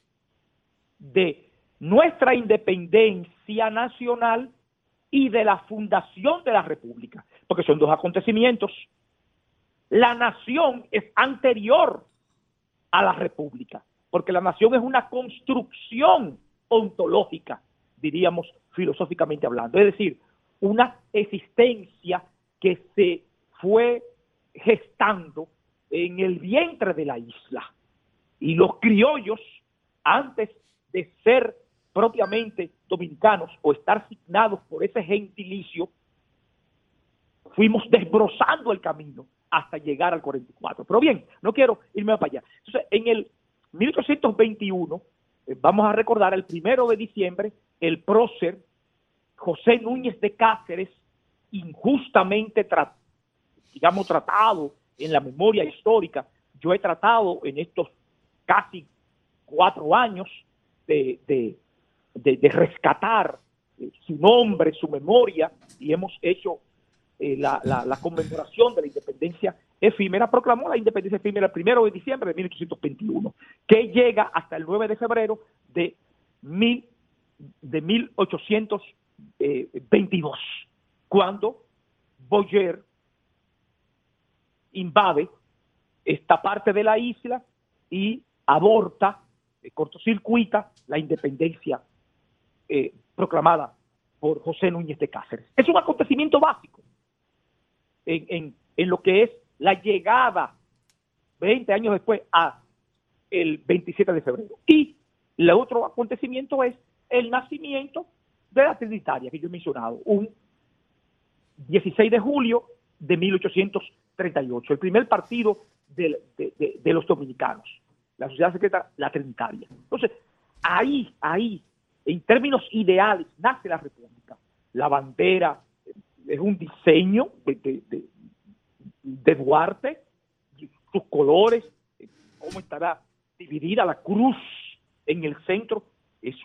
de nuestra independencia nacional y de la fundación de la República, porque son dos acontecimientos. La nación es anterior a la república, porque la nación es una construcción ontológica, diríamos filosóficamente hablando, es decir, una existencia que se fue gestando en el vientre de la isla. y los criollos, antes de ser propiamente dominicanos o estar signados por ese gentilicio, fuimos desbrozando el camino hasta llegar al 44. Pero bien, no quiero irme para allá. Entonces, en el 1821, eh, vamos a recordar el primero de diciembre, el prócer José Núñez de Cáceres, injustamente digamos, tratado en la memoria histórica. Yo he tratado en estos casi cuatro años de, de- de- rescatar eh, su nombre, su memoria, y hemos hecho eh, la, la- la conmemoración de la independencia efímera, proclamó la independencia efímera el primero de diciembre de 1821, que llega hasta el 9 de febrero de, mil, de 1822, cuando Boyer invade esta parte de la isla y aborta, eh, cortocircuita la independencia eh, proclamada por José Núñez de Cáceres. Es un acontecimiento básico en lo que es la llegada 20 años después a el 27 de febrero. Y el otro acontecimiento es el nacimiento de la Trinitaria que yo he mencionado, un 16 de julio de 1838, el primer partido de, los dominicanos, la sociedad secreta, la Trinitaria. Entonces, ahí, ahí, en términos ideales, nace la República. La bandera eh, es un diseño de, Duarte, sus colores, eh, cómo estará dividida la cruz en el centro, es-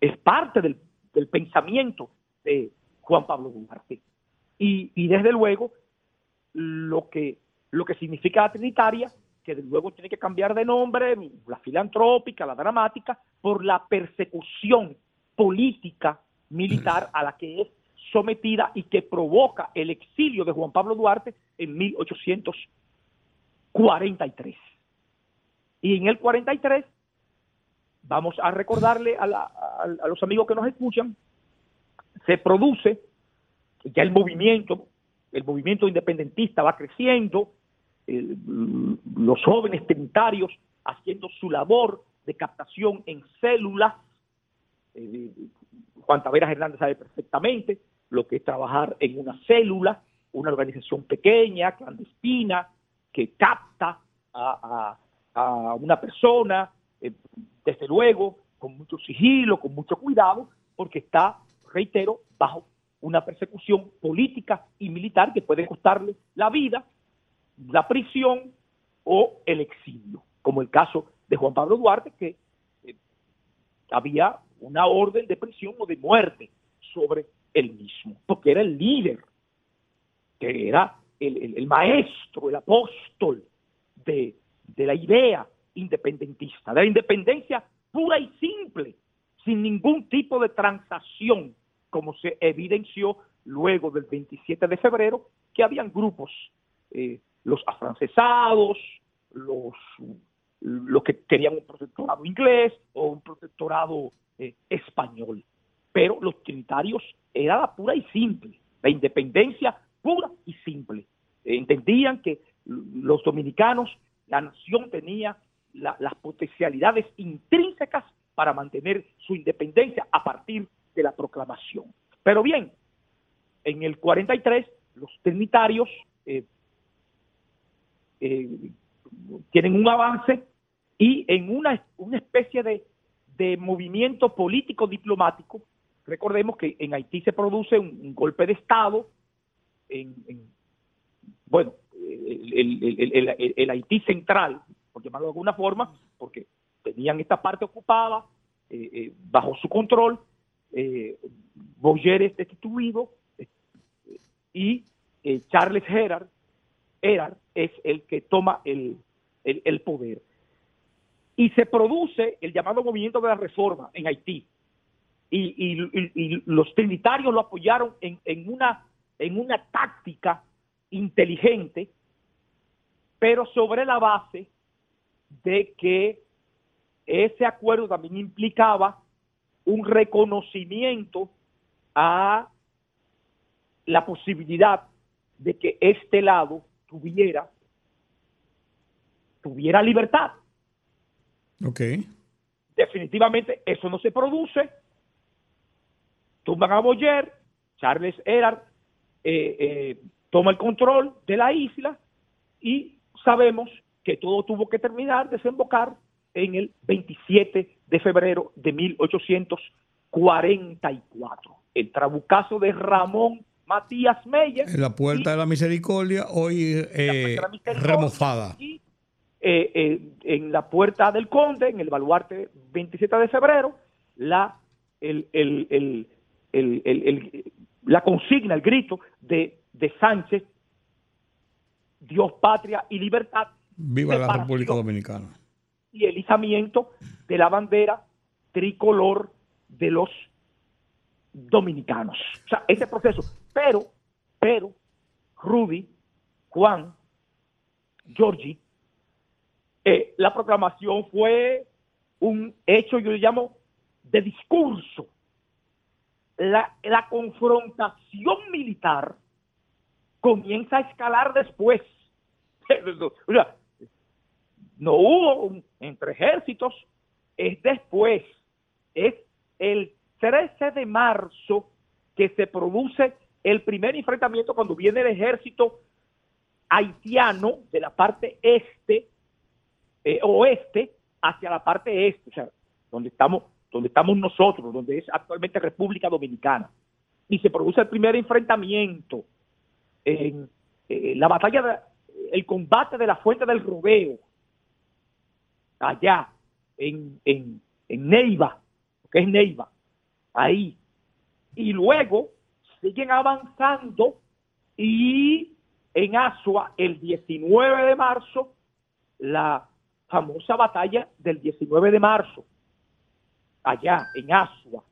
es parte del, del pensamiento de Juan Pablo Duarte. Y, desde luego, lo que, lo que significa la Trinitaria, que desde luego tiene que cambiar de nombre, la filantrópica, la dramática, por la persecución política militar a la que es sometida y que provoca el exilio de Juan Pablo Duarte en 1843. Y en el 43, vamos a recordarle a, la- a- los amigos que nos escuchan, se produce ya el movimiento, el movimiento independentista va creciendo, el- los jóvenes trinitarios haciendo su labor de captación en células. eh, Juan Taveras Hernández sabe perfectamente lo que es trabajar en una célula, una organización pequeña, clandestina, que capta a una persona, eh, desde luego, con mucho sigilo, con mucho cuidado, porque está, reitero, bajo una persecución política y militar que puede costarle la vida, la prisión o el exilio, como el caso de Juan Pablo Duarte, que eh, había una orden de prisión o de muerte sobre él mismo, porque era el líder, que era el, maestro, el apóstol de la idea independentista, de la independencia pura y simple, sin ningún tipo de transacción, como se evidenció luego del 27 de febrero, que habían grupos, eh, los afrancesados, los, los que querían un protectorado inglés o un protectorado eh, español. Pero los trinitarios era la pura y simple, la independencia pura y simple. Entendían que los dominicanos, la nación tenía la- las potencialidades intrínsecas para mantener su independencia a partir de la proclamación. Pero bien, en el 43 los trinitarios eh, eh, tienen un avance y en una, una especie de, movimiento político diplomático, recordemos que en Haití se produce un, golpe de Estado, en, en- bueno, el Haití central, por llamarlo de alguna forma, porque tenían esta parte ocupada eh, eh, bajo su control, eh, Boyer es destituido y Charles Gerard, Gerard es el que toma el, el- poder. Y se produce el llamado movimiento de la reforma en Haití. Y, los trinitarios lo apoyaron en una, en una táctica inteligente, pero sobre la base de que ese acuerdo también implicaba un reconocimiento a la posibilidad de que este lado tuviera tuviera libertad Ok. Definitivamente eso no se produce. Tumban a Boyer, Charles Erard eh, eh, toma el control de la isla y sabemos que todo tuvo que terminar, desembocar en el 27 de febrero de 1844. El trabucazo de Ramón Matías Meyer. En la puerta de la misericordia, hoy eh, remofada. Y eh, eh, en la puerta del Conde, en el baluarte 27 de febrero, la, el, el- el- el- el- el- la consigna, el grito de, de Sánchez, Dios, patria y libertad, Viva la República Dominicana. y el izamiento de la bandera tricolor de los dominicanos. O sea, ese proceso. Pero, pero, Rudy, Juan, Georgie, eh, la proclamación fue un hecho, yo le llamo, de discurso. La, la confrontación militar comienza a escalar después. O sea, no hubo entre ejércitos, es después, es el 13 de marzo que se produce el primer enfrentamiento cuando viene el ejército haitiano de la parte este, eh, oeste, hacia la parte este, o sea, donde estamos, donde estamos nosotros, donde es actualmente República Dominicana. Y se produce el primer enfrentamiento en eh, la batalla, de- el combate de la Fuente del Rodeo, allá en, en, en Neiva, que es Neiva, ahí. Y luego siguen avanzando y en Asua, el 19 de marzo, la famosa batalla del 19 de marzo, allá en Asua,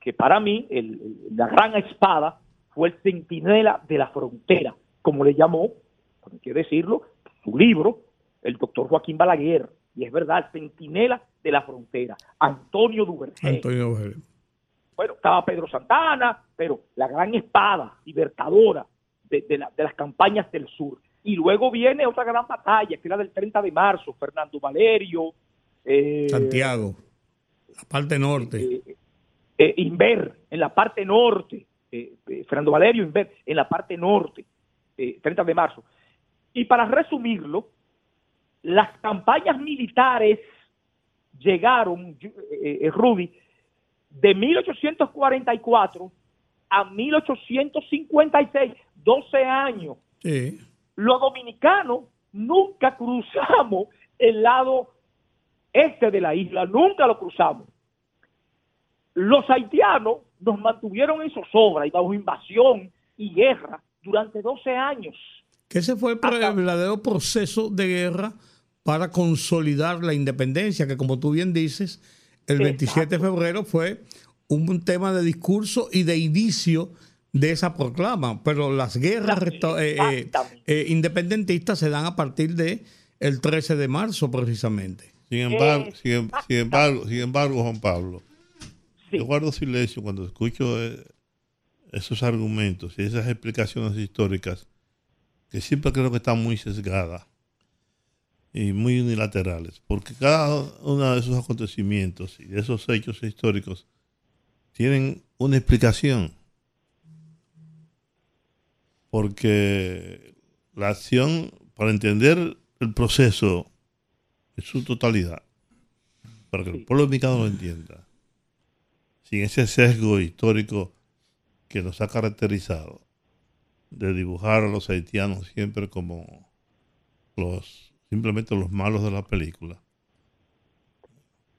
que para mí el- la gran espada fue el centinela de la frontera, como le llamó, por qué decirlo, su libro, el doctor Joaquín Balaguer, y es verdad, centinela de la frontera, Antonio Duvergé. Antonio Ojeda. Bueno, estaba Pedro Santana, pero la gran espada libertadora de, de la- de las campañas del sur. Y luego viene otra gran batalla, que era del 30 de marzo, Fernando Valerio, eh, Santiago, la parte norte. eh, eh, Inver, en la parte norte, eh, eh, Fernando Valerio Inver, en la parte norte, eh, 30 de marzo. Y para resumirlo, las campañas militares llegaron, eh, eh, Rudy, de 1844 a 1856, 12 años. Sí. Los dominicanos nunca cruzamos el lado este de la isla, nunca lo cruzamos. Los haitianos nos mantuvieron en zozobra y bajo invasión y guerra durante 12 años. Que ese fue el verdadero proceso de guerra para consolidar la independencia, que como tú bien dices, el 27 de febrero fue un, tema de discurso y de inicio de esa proclama, pero las guerras eh, eh, eh, independentistas se dan a partir de el 13 de marzo precisamente. Sin embargo, sin, em- sin embargo, sin embargo, Juan Pablo, yo guardo silencio cuando escucho eh, esos argumentos y esas explicaciones históricas que siempre creo que están muy sesgadas y muy unilaterales, porque cada uno de esos acontecimientos y de esos hechos históricos tienen una explicación. Porque la acción, para entender el proceso en su totalidad, para que el pueblo dominicano lo entienda, sin ese sesgo histórico que nos ha caracterizado, de dibujar a los haitianos siempre como los simplemente los malos de la película,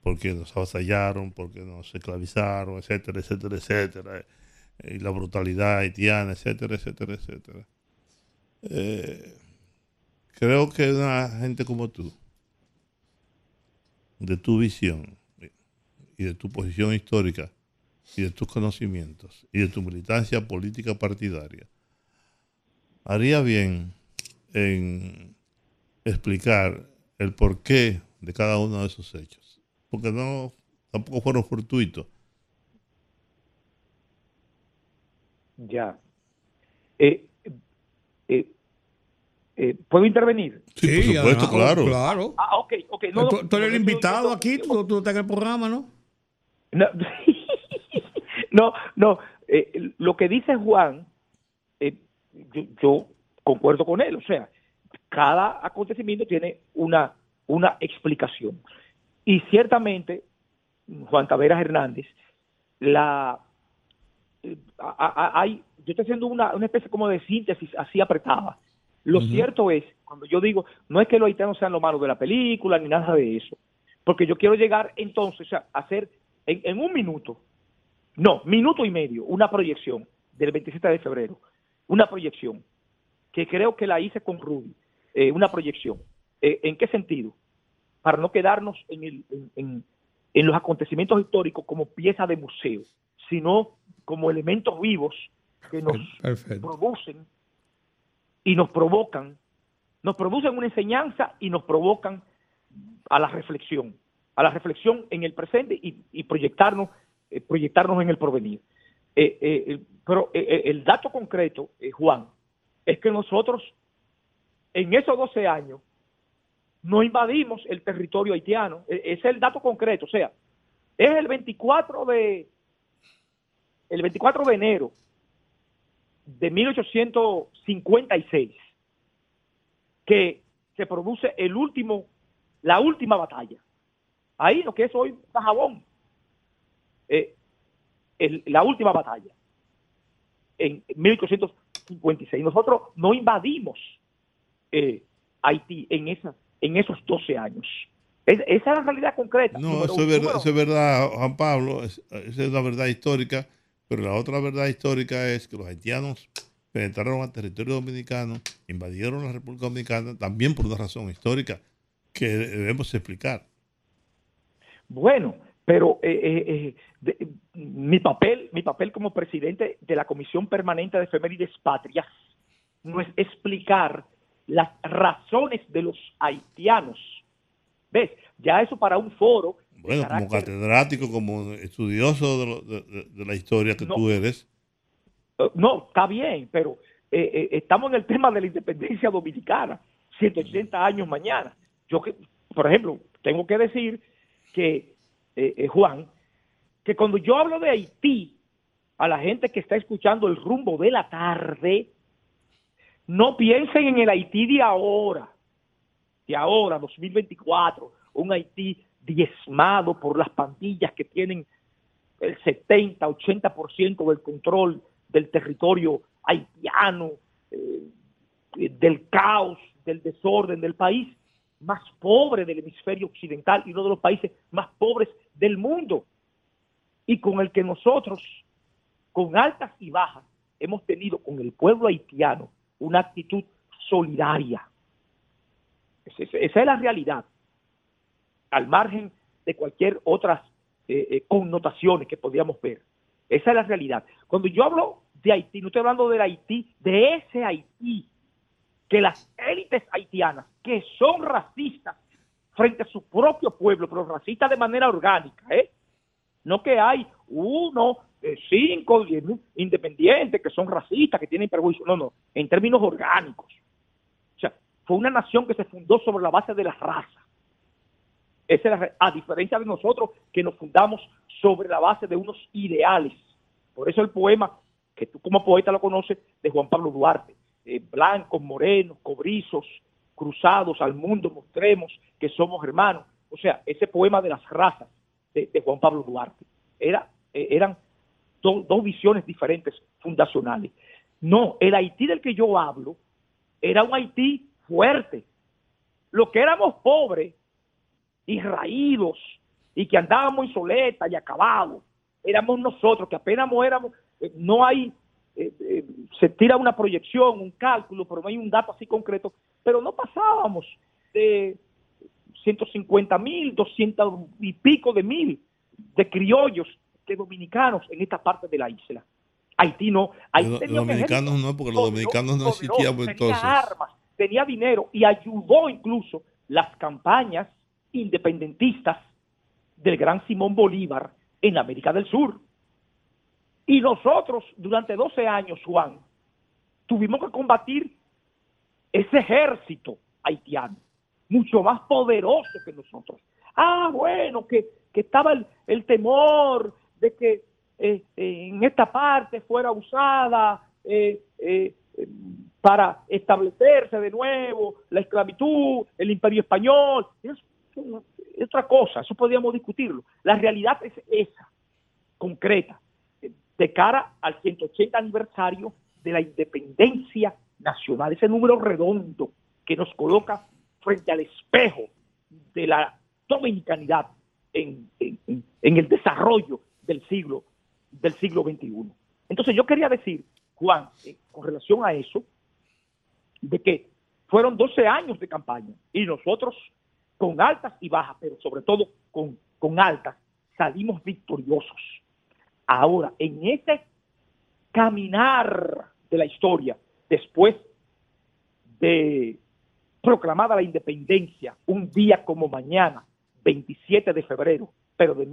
porque nos avasallaron, porque nos esclavizaron, etcétera, etcétera, etcétera, y la brutalidad haitiana, etcétera, etcétera, etcétera. Eh, creo que una gente como tú, de tu visión y de tu posición histórica y de tus conocimientos y de tu militancia política partidaria, haría bien en explicar el porqué de cada uno de esos hechos, porque no tampoco fueron fortuitos. Ya. Eh, eh, Eh, ¿Puedo intervenir? Sí, por supuesto, además, claro. Claro. Ah, ok, ok. No, tú, eres el invitado aquí, tú, tú estás en el programa, ¿no? No, no, no, eh, lo que dice Juan, eh, yo, yo concuerdo con él, o sea, cada acontecimiento tiene una, una explicación. Y ciertamente, Juan Taveras Hernández, la eh, hay, yo estoy haciendo una, una especie como de síntesis así apretada. Lo cierto es, cuando yo digo, no es que los haitianos sean lo malo de la película ni nada de eso, porque yo quiero llegar entonces a hacer en, en un minuto, no, minuto y medio, una proyección del 27 de febrero, una proyección que creo que la hice con Rudy, eh, una proyección. Eh, ¿En qué sentido? Para no quedarnos en, el- en- en- en los acontecimientos históricos como pieza de museo, sino como elementos vivos que nos Perfecto. producen y nos provocan, nos producen una enseñanza y nos provocan a la reflexión, a la reflexión en el presente y, y proyectarnos, eh, proyectarnos en el porvenir. Eh, eh, eh, pero el dato concreto, Juan, es que nosotros en esos 12 años no invadimos el territorio haitiano. E- Ese es el dato concreto. O sea, es el 24 de el 24 de enero de 1856 que se produce el último, la última batalla. Ahí lo que es hoy Cajabón. Eh, la última batalla. En 1856. Nosotros no invadimos eh, Haití en, esa, en esos 12 años. Es- esa es la realidad concreta. No, eso es, verdad, eso es verdad, Juan Pablo, es- esa es la verdad histórica, pero la otra verdad histórica es que los haitianos penetraron al territorio dominicano, invadieron la República Dominicana, también por una razón histórica que debemos explicar. Bueno, pero eh, eh, eh, de- mi papel, mi papel como presidente de la Comisión Permanente de Efemérides Patrias no es explicar las razones de los haitianos. ¿Ves? Ya eso para un foro. Bueno, como catedrático, como estudioso de, lo- de- la historia que No. tú eres, Eh, No, está bien, pero eh, eh, estamos en el tema de la independencia dominicana, 180 años mañana. Yo, que, por ejemplo, tengo que decir que, eh, Juan, que cuando yo hablo de Haití, a la gente que está escuchando el rumbo de la tarde, no piensen en el Haití de ahora, de ahora, 2024, un Haití diezmado por las pandillas que tienen el 70, 80% del control del territorio haitiano, eh, del caos, del desorden del país más pobre del hemisferio occidental y uno de los países más pobres del mundo, y con el que nosotros, con altas y bajas, hemos tenido con el pueblo haitiano una actitud solidaria. Esa es la realidad, al margen de cualquier otras eh, eh, connotaciones que podríamos ver. Esa es la realidad. Cuando yo hablo de Haití, no estoy hablando del Haití, de ese Haití, que las élites haitianas, que son racistas frente a su propio pueblo, pero racistas de manera orgánica, ¿eh? No que hay uno, eh, cinco, diez mil independientes que son racistas, que tienen perjuicio. No, no, en términos orgánicos. O sea, fue una nación que se fundó sobre la base de la raza. Esa a diferencia de nosotros que nos fundamos sobre la base de unos ideales. Por eso el poema, que tú como poeta lo conoces, de Juan Pablo Duarte. eh, blancos, morenos, cobrizos, cruzados al mundo, mostremos que somos hermanos. O sea, ese poema de las razas de, de Juan Pablo Duarte. Era, eh, eran do- dos visiones diferentes fundacionales. No, el Haití del que yo hablo era un Haití fuerte. Lo que éramos pobres y raídos y que andábamos insoletas y acabados, éramos nosotros que apenas éramos, eh, no hay, eh, eh, se tira una proyección, un cálculo, pero no hay un dato así concreto, pero no pasábamos de 150 mil, 200 y pico de mil de criollos que dominicanos en esta parte de la isla. Haití no. Haití Los tenía dominicanos no, porque los dominicanos no poderoso, existíamos tenía armas, tenía dinero y ayudó incluso las campañas independentistas del gran Simón Bolívar en América del Sur. Y nosotros, durante 12 años, Juan, tuvimos que combatir ese ejército haitiano, mucho más poderoso que nosotros. Ah, bueno, que, que estaba el, el temor de que eh, en esta parte fuera usada eh, eh, para establecerse de nuevo la esclavitud, el imperio español. Es, otra cosa, eso podríamos discutirlo. La realidad es esa, concreta, de cara al 180 aniversario de la independencia nacional, ese número redondo que nos coloca frente al espejo de la dominicanidad en- en el desarrollo del siglo del siglo XXI. Entonces yo quería decir, Juan, eh, con relación a eso, de que fueron 12 años de campaña y nosotros con altas y bajas, pero sobre todo con, con altas, salimos victoriosos. Ahora, en ese caminar de la historia, después de proclamada la independencia, un día como mañana, 27 de febrero, pero de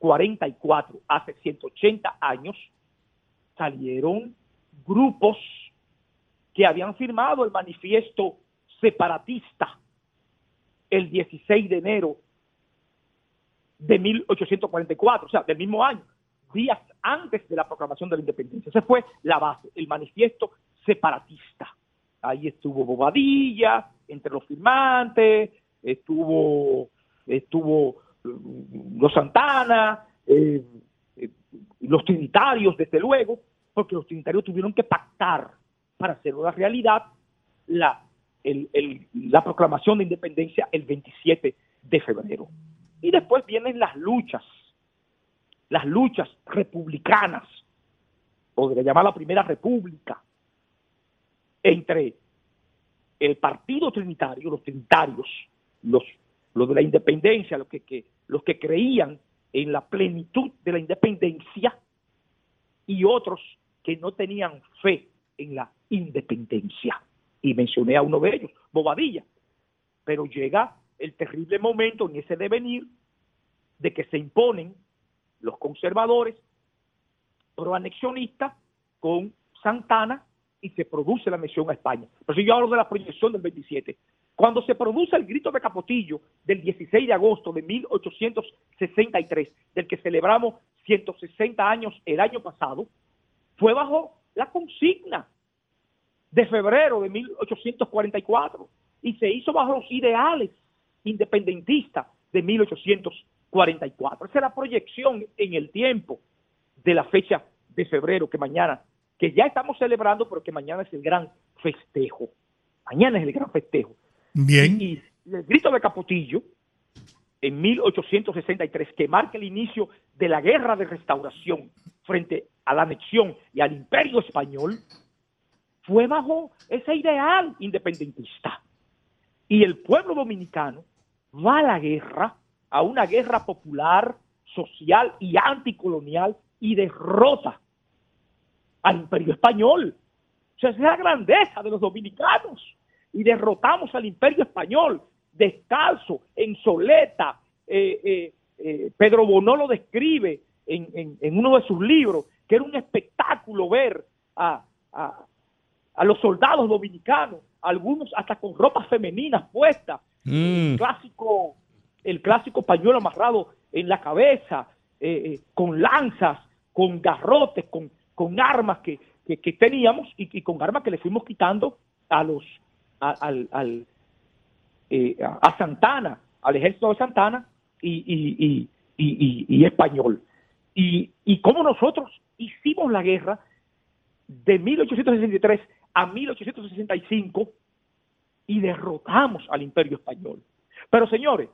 1844, hace 180 años, salieron grupos que habían firmado el manifiesto separatista el 16 de enero de 1844, o sea, del mismo año, días antes de la proclamación de la independencia. Esa fue la base, el manifiesto separatista. Ahí estuvo Bobadilla, entre los firmantes, estuvo, estuvo los Santana, eh, eh, los trinitarios, desde luego, porque los trinitarios tuvieron que pactar para hacer una realidad la, la proclamación de independencia el 27 de febrero. Y después vienen las luchas, las luchas republicanas, podría llamar la primera república, entre el partido trinitario, los trinitarios, los, los de la independencia, los que, los que creían en la plenitud de la independencia, y otros que no tenían fe en la independencia. Y mencioné a uno de ellos, Bobadilla. Pero llega el terrible momento en ese devenir de que se imponen los conservadores proanexionistas con Santana y se produce la misión a España. Pero si yo hablo de la proyección del 27, cuando se produce el grito de Capotillo del 16 de agosto de 1863, del que celebramos 160 años el año pasado, fue bajo la consigna de febrero de 1844 y se hizo bajo los ideales independentistas de 1844. Esa es la proyección en el tiempo de la fecha de febrero que mañana, que ya estamos celebrando, pero que mañana es el gran festejo. Mañana es el gran festejo. Bien. Y el grito de Capotillo, en 1863, que marca el inicio de la guerra de restauración frente a la anexión y al imperio español, fue bajo ese ideal independentista. Y el pueblo dominicano va a la guerra, a una guerra popular, social y anticolonial, y derrota al imperio español. O es la grandeza de los dominicanos. Y derrotamos al imperio español, descalzo, en soleta. Eh, eh, eh, Pedro Bonó lo describe en, en- en uno de sus libros, que era un espectáculo ver a, a- a los soldados dominicanos, algunos hasta con ropas femeninas puestas, el clásico, el clásico pañuelo amarrado en la cabeza, eh, eh, con lanzas, con garrotes, con, con armas que, que- que teníamos y, y con armas que le fuimos quitando a los a- al, al, eh, a Santana, al ejército de Santana y, y- y- y español. Y, y cómo nosotros hicimos la guerra de 1863 a 1865 y derrotamos al imperio español. Pero señores,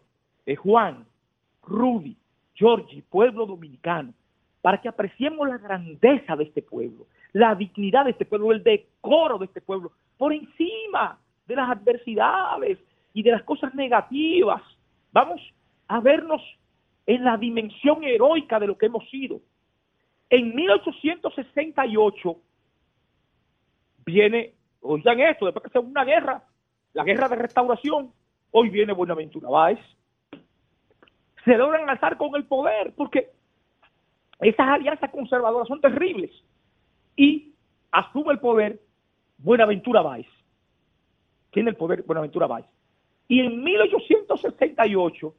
eh, Juan, Rudy, Georgie, pueblo dominicano, para que apreciemos la grandeza de este pueblo, la dignidad de este pueblo, el decoro de este pueblo, por encima de las adversidades y de las cosas negativas. Vamos a vernos en la dimensión heroica de lo que hemos sido. En 1868 viene, oigan esto, después que se una guerra, la guerra de restauración, hoy viene Buenaventura Báez, se logran alzar con el poder, porque esas alianzas conservadoras son terribles, y asume el poder Buenaventura Báez. Tiene el poder Buenaventura Báez. Y en 1868,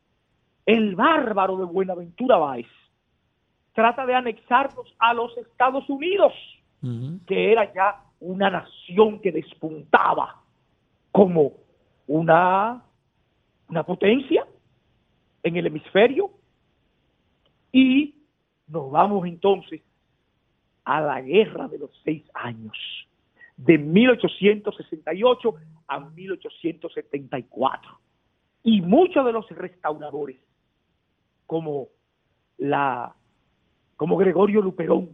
el bárbaro de Buenaventura Báez trata de anexarnos a los Estados Unidos, que era ya una nación que despuntaba como una, una potencia en el hemisferio. Y nos vamos entonces a la guerra de los seis años, de 1868 a 1874. Y muchos de los restauradores, como la como Gregorio Luperón,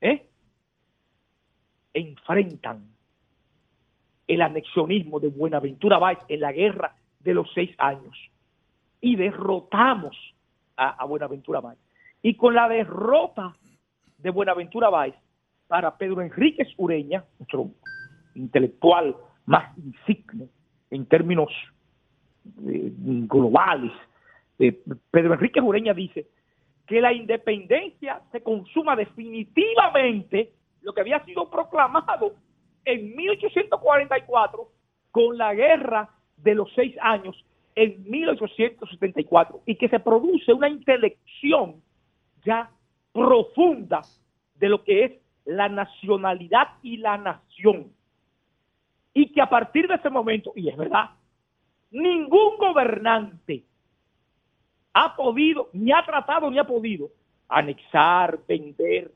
¿eh? enfrentan el anexionismo de Buenaventura Báez en la guerra de los seis años y derrotamos a, Buenaventura Báez. Y con la derrota de Buenaventura Báez para Pedro Enríquez Ureña, nuestro intelectual más insigne en términos eh, globales, eh, Pedro Enríquez Ureña dice que la independencia se consuma definitivamente lo que había sido proclamado en 1844 con la guerra de los seis años en 1874 y que se produce una intelección ya profunda de lo que es la nacionalidad y la nación. Y que a partir de ese momento, y es verdad, ningún gobernante ha podido, ni ha tratado, ni ha podido anexar, vender.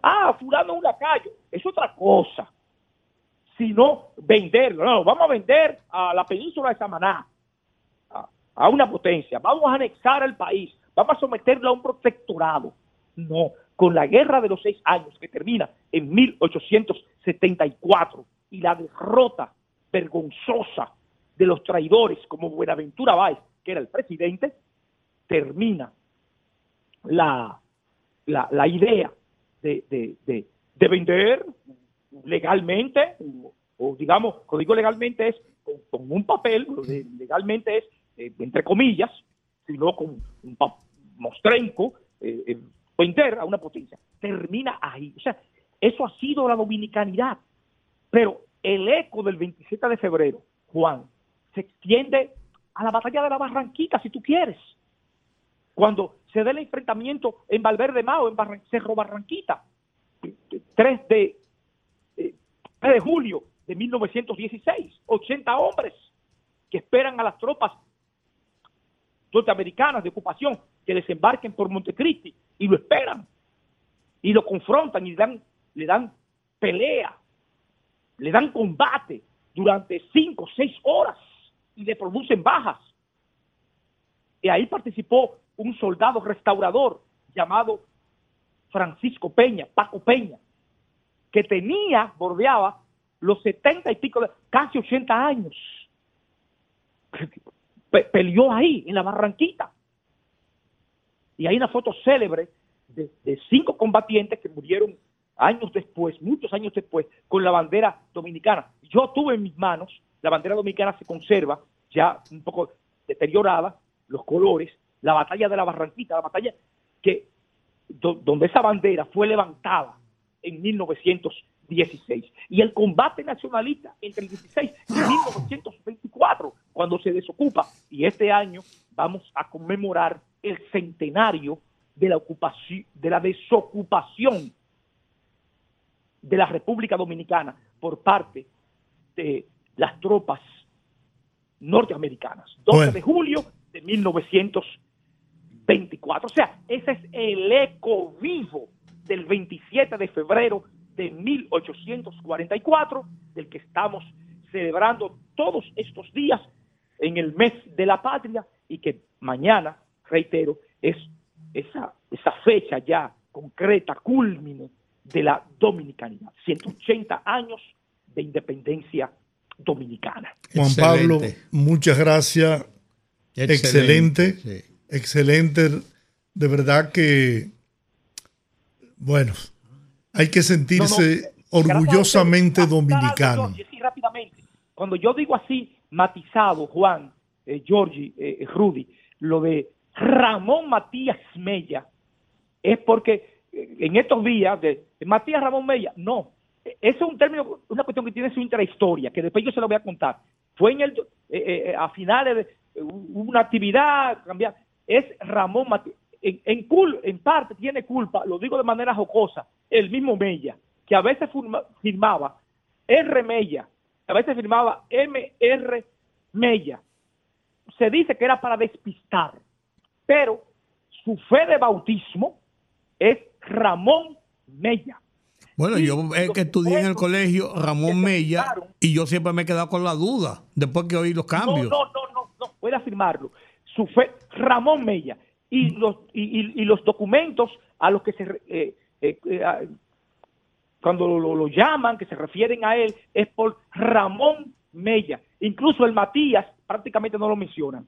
Ah, fulano un lacayo, es otra cosa. Sino venderlo. No, vamos a vender a la península de Samaná, a, a una potencia. Vamos a anexar al país. Vamos a someterlo a un protectorado. No, con la guerra de los seis años que termina en 1874 y la derrota vergonzosa de los traidores como Buenaventura Báez, que era el presidente, termina la, la, idea de, de, de, de vender legalmente, o, digamos, cuando digo legalmente es con, un papel, legalmente es, eh, entre comillas, sino con un mostrenco, eh, eh, vender a una potencia. Termina ahí. O sea, eso ha sido la dominicanidad. Pero el eco del 27 de febrero, Juan, se extiende a la batalla de la Barranquita, si tú quieres. Cuando se dé el enfrentamiento en Valverde Mao, en Barran- Cerro Barranquita, 3 de, eh, 3 de julio de 1916, 80 hombres que esperan a las tropas norteamericanas de ocupación que desembarquen por Montecristi y lo esperan y lo confrontan y le dan, le dan pelea, le dan combate durante cinco seis horas y le producen bajas. Y ahí participó un soldado restaurador llamado Francisco Peña, Paco Peña, que tenía, bordeaba los setenta y pico, de- casi 80 años. Pe- peleó ahí, en la Barranquita. Y hay una foto célebre de, cinco combatientes que murieron años después, muchos años después, con la bandera dominicana. Yo tuve en mis manos, la bandera dominicana se conserva ya un poco deteriorada, los colores, la batalla de la Barranquita, la batalla que do- donde esa bandera fue levantada en 1916 y el combate nacionalista entre el 16 y 1924 cuando se desocupa. Y este año vamos a conmemorar el centenario de la ocupación de la desocupación de la República Dominicana por parte de las tropas norteamericanas. 12 Bueno. de julio de 1924 o sea ese es el eco vivo del 27 de febrero de 1844 del que estamos celebrando todos estos días en el mes de la patria y que mañana, reitero, es esa, esa fecha ya concreta, culmine de la dominicanidad. 180 años de independencia dominicana. Juan Excelente. Pablo, muchas gracias. Excelente. Sí. Excelente. De verdad que, bueno, hay que sentirse No, no, orgullosamente dominicano. Sí, rápidamente. Cuando yo digo así, matizado, Juan, eh, Georgie, eh, Rudy, lo de Ramón Matías Mella, es porque eh, en estos días de, de Matías Ramón Mella, no, Eso es un término, una cuestión que tiene su intrahistoria, que después yo se lo voy a contar. Fue en el, eh, eh, a finales de eh, una actividad, cambiar. Es Ramón Matías. En, en, cul- en parte tiene culpa, lo digo de manera jocosa, el mismo Mella, que a veces firma- firmaba R. Mella, a veces firmaba MR Mella. Se dice que era para despistar, pero su fe de bautismo es Ramón Mella. Bueno, Sí, yo es los que estudié en el colegio Ramón Mella y yo siempre me he quedado con la duda después que oí los cambios. No, no, no, no, no, puede afirmarlo. Su fe, Ramón Mella. Y los, y, y- los documentos a los que se, eh, eh, eh, cuando lo, llaman, que se refieren a él, es por Ramón Mella. Incluso el Matías prácticamente no lo mencionan.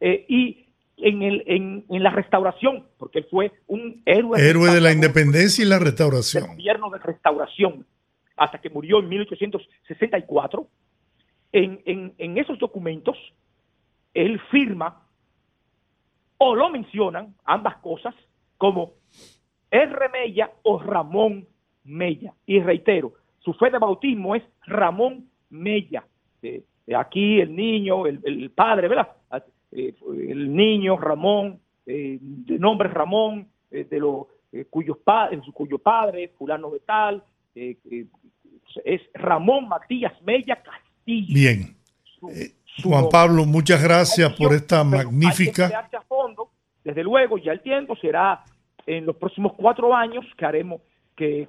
Eh, y en, el, en, en la restauración, porque él fue un héroe, Héroe de la independencia y la restauración. gobierno de restauración hasta que murió en 1864, en, en, en esos documentos él firma o lo mencionan ambas cosas como R. Mella o Ramón Mella. Y reitero, su fe de bautismo es Ramón Mella. Eh, eh, aquí el niño, el, el padre, ¿verdad? Eh, el niño Ramón, eh, de nombre Ramón, de los cuyos padres, cuyo padre, fulano de tal, es Ramón Matías Mella Castillo. Bien. Su Juan. Pablo, muchas gracias por esta Pero hay que magnífica. a fondo. Desde luego, ya el tiempo será en los próximos cuatro años que haremos que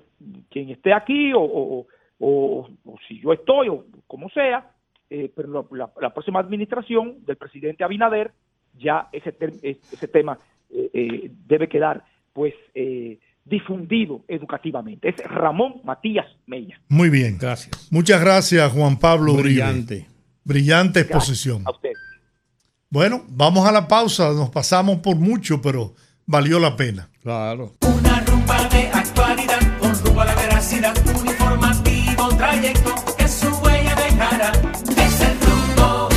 quien esté aquí o, o- o- o si yo estoy o como sea, eh, pero la, próxima administración del presidente Abinader ya ese, ter- ese tema eh, eh, debe quedar pues eh, difundido educativamente. Es Ramón Matías Mella. Muy bien. Gracias. Muchas gracias, Juan Pablo Uribe. Brillante. Exposición. A usted. Bueno, vamos a la pausa. Nos pasamos por mucho, pero valió la pena. Claro. Una rumba de actualidad con rumbo a la veracidad, un informativo trayecto que su huella dejará. Es el rumbo.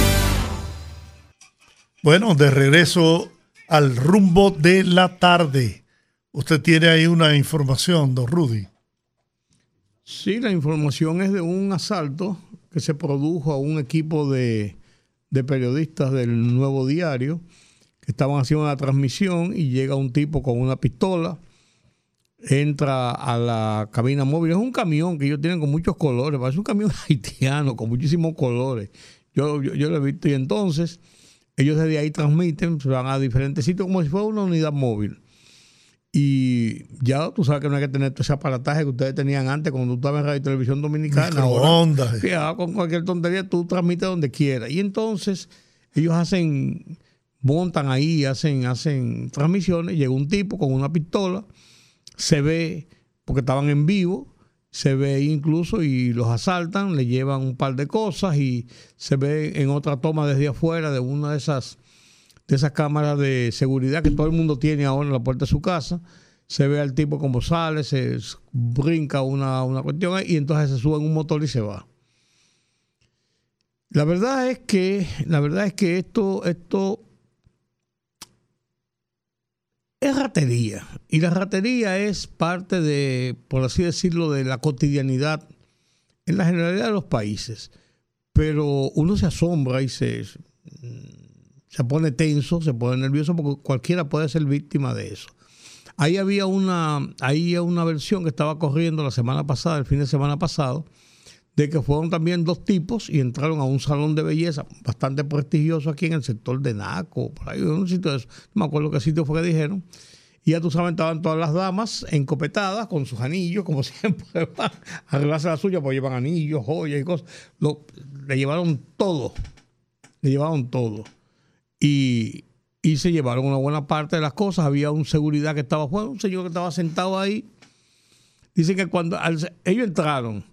Bueno, de regreso al rumbo de la tarde. Usted tiene ahí una información, don Rudy. Sí, la información es de un asalto se produjo a un equipo de, de periodistas del Nuevo Diario que estaban haciendo una transmisión y llega un tipo con una pistola, entra a la cabina móvil. Es un camión que ellos tienen con muchos colores, parece un camión haitiano con muchísimos colores. Yo, yo, lo he visto y entonces ellos desde ahí transmiten, van a diferentes sitios como si fuera una unidad móvil. Y ya tú sabes que no hay que tener todo ese aparataje que ustedes tenían antes cuando tú estabas en Radio y Televisión Dominicana. Ahora, con cualquier tontería tú transmites donde quieras. Y entonces ellos hacen, montan ahí, hacen, hacen transmisiones. Llega un tipo con una pistola, se ve, porque estaban en vivo, se ve incluso y los asaltan, le llevan un par de cosas y se ve en otra toma desde afuera de una de esas de esas cámaras de seguridad que todo el mundo tiene ahora en la puerta de su casa. Se ve al tipo como sale, se brinca una, una cuestión y entonces se sube en un motor y se va. La verdad es que, la verdad es que esto, esto es ratería. Y la ratería es parte de, por así decirlo, de la cotidianidad en la generalidad de los países. Pero uno se asombra y se, se pone tenso, se pone nervioso porque cualquiera puede ser víctima de eso. Ahí había una, ahí una versión que estaba corriendo la semana pasada, el fin de semana pasado, de que fueron también dos tipos y entraron a un salón de belleza bastante prestigioso aquí en el sector de Naco, por ahí, en un sitio eso. No me acuerdo qué sitio fue que dijeron. Y ya tú sabes, estaban todas las damas encopetadas con sus anillos, como siempre, a arreglarse la suya, pues llevan anillos, joyas y cosas. Le llevaron todo, le llevaron todo. Y, y se llevaron una buena parte de las cosas. Había un seguridad que estaba afuera, un señor que estaba sentado ahí. Dice que cuando ellos entraron,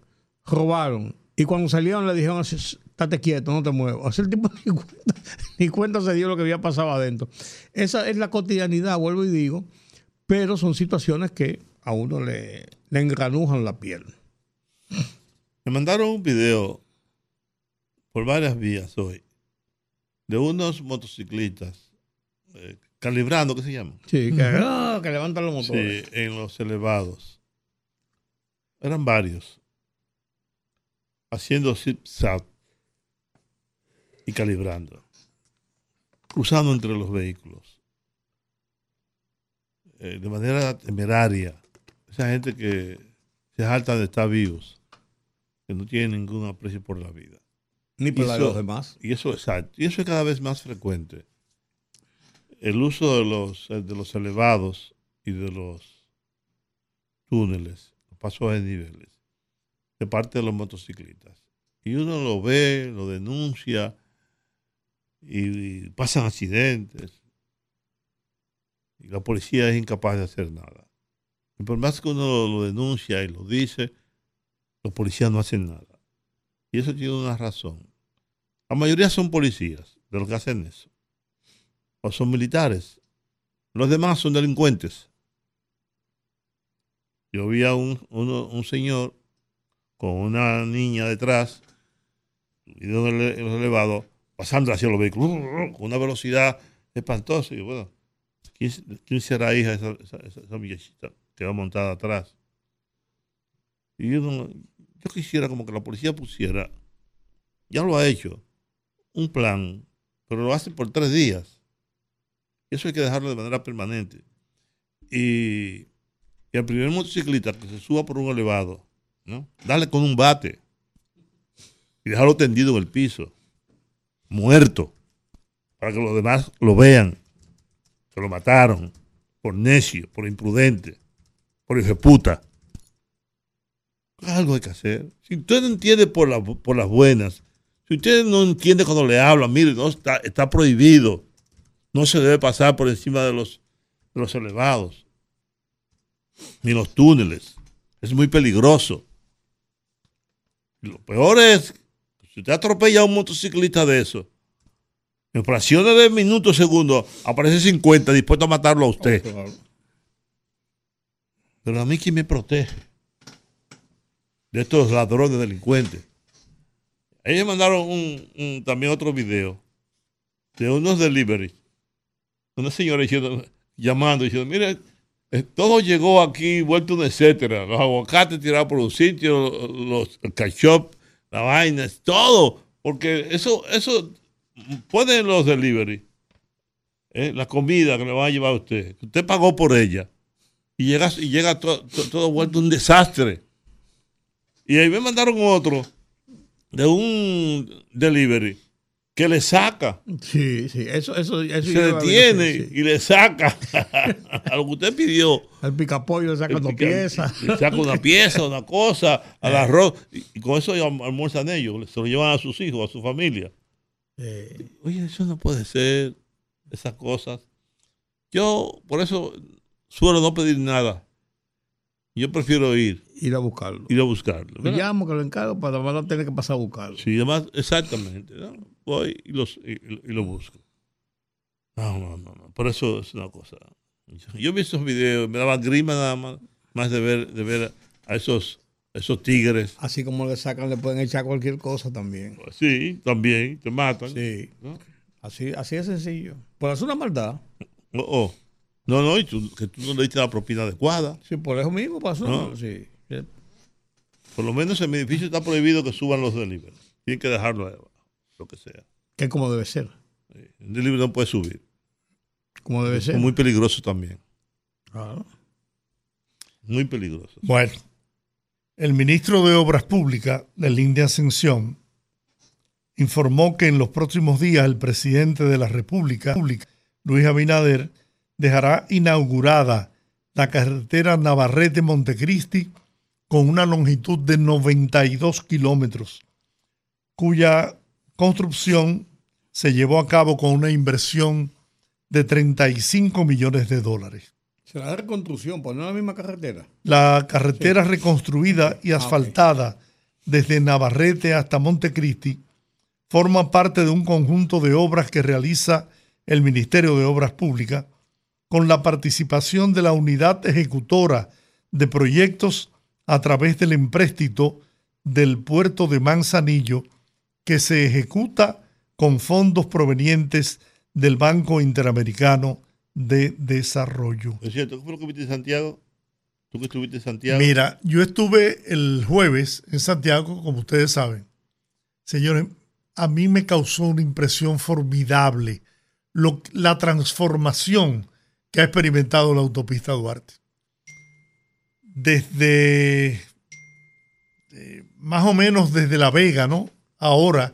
robaron, y cuando salieron le dijeron estate quieto, no te muevas. Así el tipo ni cuenta, ni cuenta se dio lo que había pasado adentro. Esa es la cotidianidad, vuelvo y digo, pero son situaciones que a uno le, le engranujan la piel. Me mandaron un video por varias vías hoy de unos motociclistas eh, calibrando, ¿qué se llama? Sí, que, ah, que levantan los motores. Sí, en los elevados. Eran varios. haciendo zip-zap y calibrando, cruzando entre los vehículos, eh, de manera temeraria. Esa gente que se salta de estar vivos, que no tiene ningún aprecio por la vida. Ni eso- los demás. Y eso, exacto, y eso es cada vez más frecuente. El uso de los, de los elevados y de los túneles, los pasos de niveles, de parte de los motociclistas. Y uno lo ve, lo denuncia, y, y pasan accidentes. Y la policía es incapaz de hacer nada. Y por más que uno lo denuncia y lo dice, los policías no hacen nada. Y eso tiene una razón. La mayoría son policías de los que hacen eso. O son militares. Los demás son delincuentes. Yo vi a un, uno- un señor con una niña detrás, y en el elevado, pasando hacia los vehículos, con una velocidad espantosa. Y bueno, ¿quién, quién será hija de esa, esa, esa- muchachita que va montada atrás? Y yo, no- yo quisiera como que la policía pusiera, ya lo ha hecho, un plan, pero lo hace por tres días. Eso hay que dejarlo de manera permanente. Y, y al primer motociclista que se suba por un elevado, ¿no? Darle con un bate y dejarlo tendido en el piso, muerto, para que los demás lo vean, que lo mataron por necio, por imprudente, por puta. Algo hay que hacer. Si usted no entiende por, la- por las buenas, si usted no entiende cuando le hablan, mire, no está, está prohibido. No se debe pasar por encima de los, de los elevados, ni los túneles. Es muy peligroso. Y lo peor es, si usted atropella a un motociclista de eso, en fracciones de minutos, segundos, aparece 50 dispuesto a matarlo a usted. Pero a mí, ¿quién me protege? De estos ladrones delincuentes. Ellos mandaron un, también otro video de unos delivery. Una señora diciendo, llamando, diciendo, mire, eh, todo llegó aquí, vuelto un etcétera. Los aguacates tirados por un sitio, los, ketchup, la vaina, todo. Porque eso, eso ponen los delivery. eh, la comida que le va a llevar a usted. Usted pagó por ella. Y llega, y llega to- to- todo vuelto un desastre. Y ahí me mandaron otro de un delivery que le saca, Sí, sí, eso, eso, eso se detiene sí, y le saca a lo que usted pidió. El picapollo le saca dos piezas. Le saca una pieza, una cosa, al arroz. Y, con eso almuerzan ellos, se lo llevan a sus hijos, a su familia. Eh, Oye, eso no puede ser, esas cosas. Yo, por eso, suelo no pedir nada. Yo prefiero ir, ir a buscarlo. ir a buscarlo. Lo ¿verdad? llamo, que lo encargo para no tener que pasar a buscarlo. Sí, además, exactamente. ¿no? Voy y, los, y, y lo busco. No, no, no, no. Por eso es una cosa. Yo vi esos videos, me daban grima nada más, más de ver, de ver a esos, a esos tigres. Así como le sacan, le pueden echar cualquier cosa también. Sí, también, te matan. Sí. ¿no? Así, así de sencillo. Por hacer una maldad. Oh, oh. No, no, y tú, que tú no le diste la propina adecuada. Sí, por eso mismo pasó. No. Sí. Por lo menos en mi edificio está prohibido que suban los delivery. Tienen que dejarlo ahí abajo, lo que sea. Que como debe ser. Un delivery no puede subir. Como debe ser. Es muy peligroso también. Claro. Muy peligroso. Bueno, el ministro de Obras Públicas de Línea Ascensión informó que en los próximos días el presidente de la República, Luis Abinader, dejará inaugurada la carretera Navarrete-Montecristi con una longitud de 92 kilómetros, cuya construcción se llevó a cabo con una inversión de 35 millones de dólares. Será de reconstrucción, pues no la misma carretera. La carretera reconstruida y asfaltada desde Navarrete hasta Montecristi forma parte de un conjunto de obras que realiza el Ministerio de Obras Públicas con la participación de la unidad ejecutora de proyectos a través del empréstito del puerto de Manzanillo que se ejecuta con fondos provenientes del Banco Interamericano de Desarrollo. Es cierto, ¿qué fue lo que viste en Santiago? Tú que estuviste en Santiago. Mira, yo estuve el jueves en Santiago, como ustedes saben. Señores, a mí me causó una impresión formidable lo- la transformación que ha experimentado la autopista Duarte. Desde eh, más o menos desde La Vega, ¿no? Ahora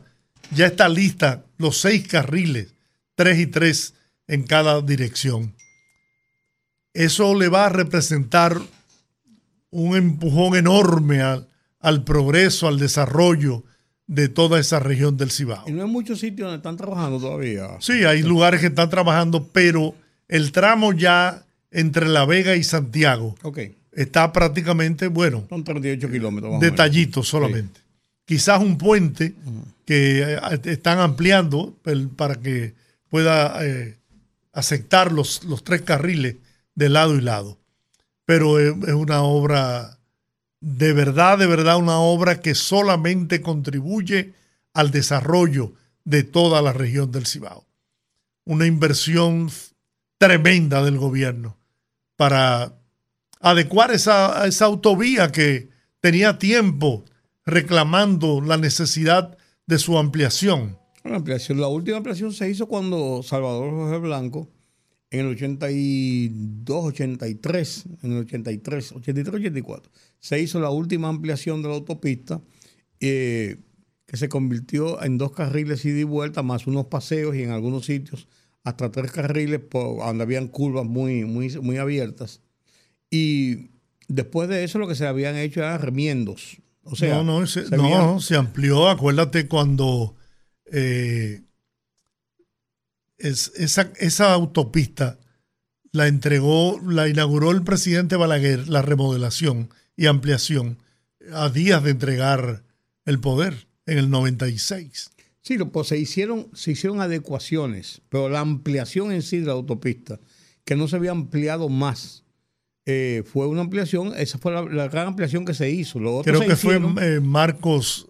ya está lista los seis carriles, tres y tres en cada dirección. Eso le va a representar un empujón enorme al, al progreso, al desarrollo de toda esa región del Cibao. Y no hay muchos sitios donde están trabajando todavía. Sí, hay lugares que están trabajando, pero el tramo ya entre La Vega y Santiago Ok, está prácticamente, bueno, son 38 kilómetros. detallitos solamente. Quizás un puente que eh, están ampliando para que pueda eh, aceptar los, los tres carriles de lado y lado. Pero es, es una obra, de verdad, de verdad, una obra que solamente contribuye al desarrollo de toda la región del Cibao. Una inversión tremenda del gobierno para adecuar esa, esa autovía que tenía tiempo reclamando la necesidad de su ampliación. La, última ampliación se hizo cuando Salvador Jorge Blanco, en el 82, 83, en el 83, 83, 84, se hizo la última ampliación de la autopista eh, que se convirtió en dos carriles ida y vuelta, más unos paseos y en algunos sitios hasta tres carriles por, donde habían curvas muy, muy, muy abiertas. Y después de eso lo que se habían hecho eran remiendos. O sea, no, no, se, se no, habían- se amplió. Acuérdate cuando eh, es- esa, esa autopista la entregó, la inauguró el presidente Balaguer, la remodelación y ampliación, a días de entregar el poder en el 96. Sí, pues se hicieron, se hicieron adecuaciones, pero la ampliación en sí de la autopista, que no se había ampliado más, eh, fue una ampliación, esa fue la, la gran ampliación que se hizo. Lo otro Creo se que fue hicieron- eh, Marcos,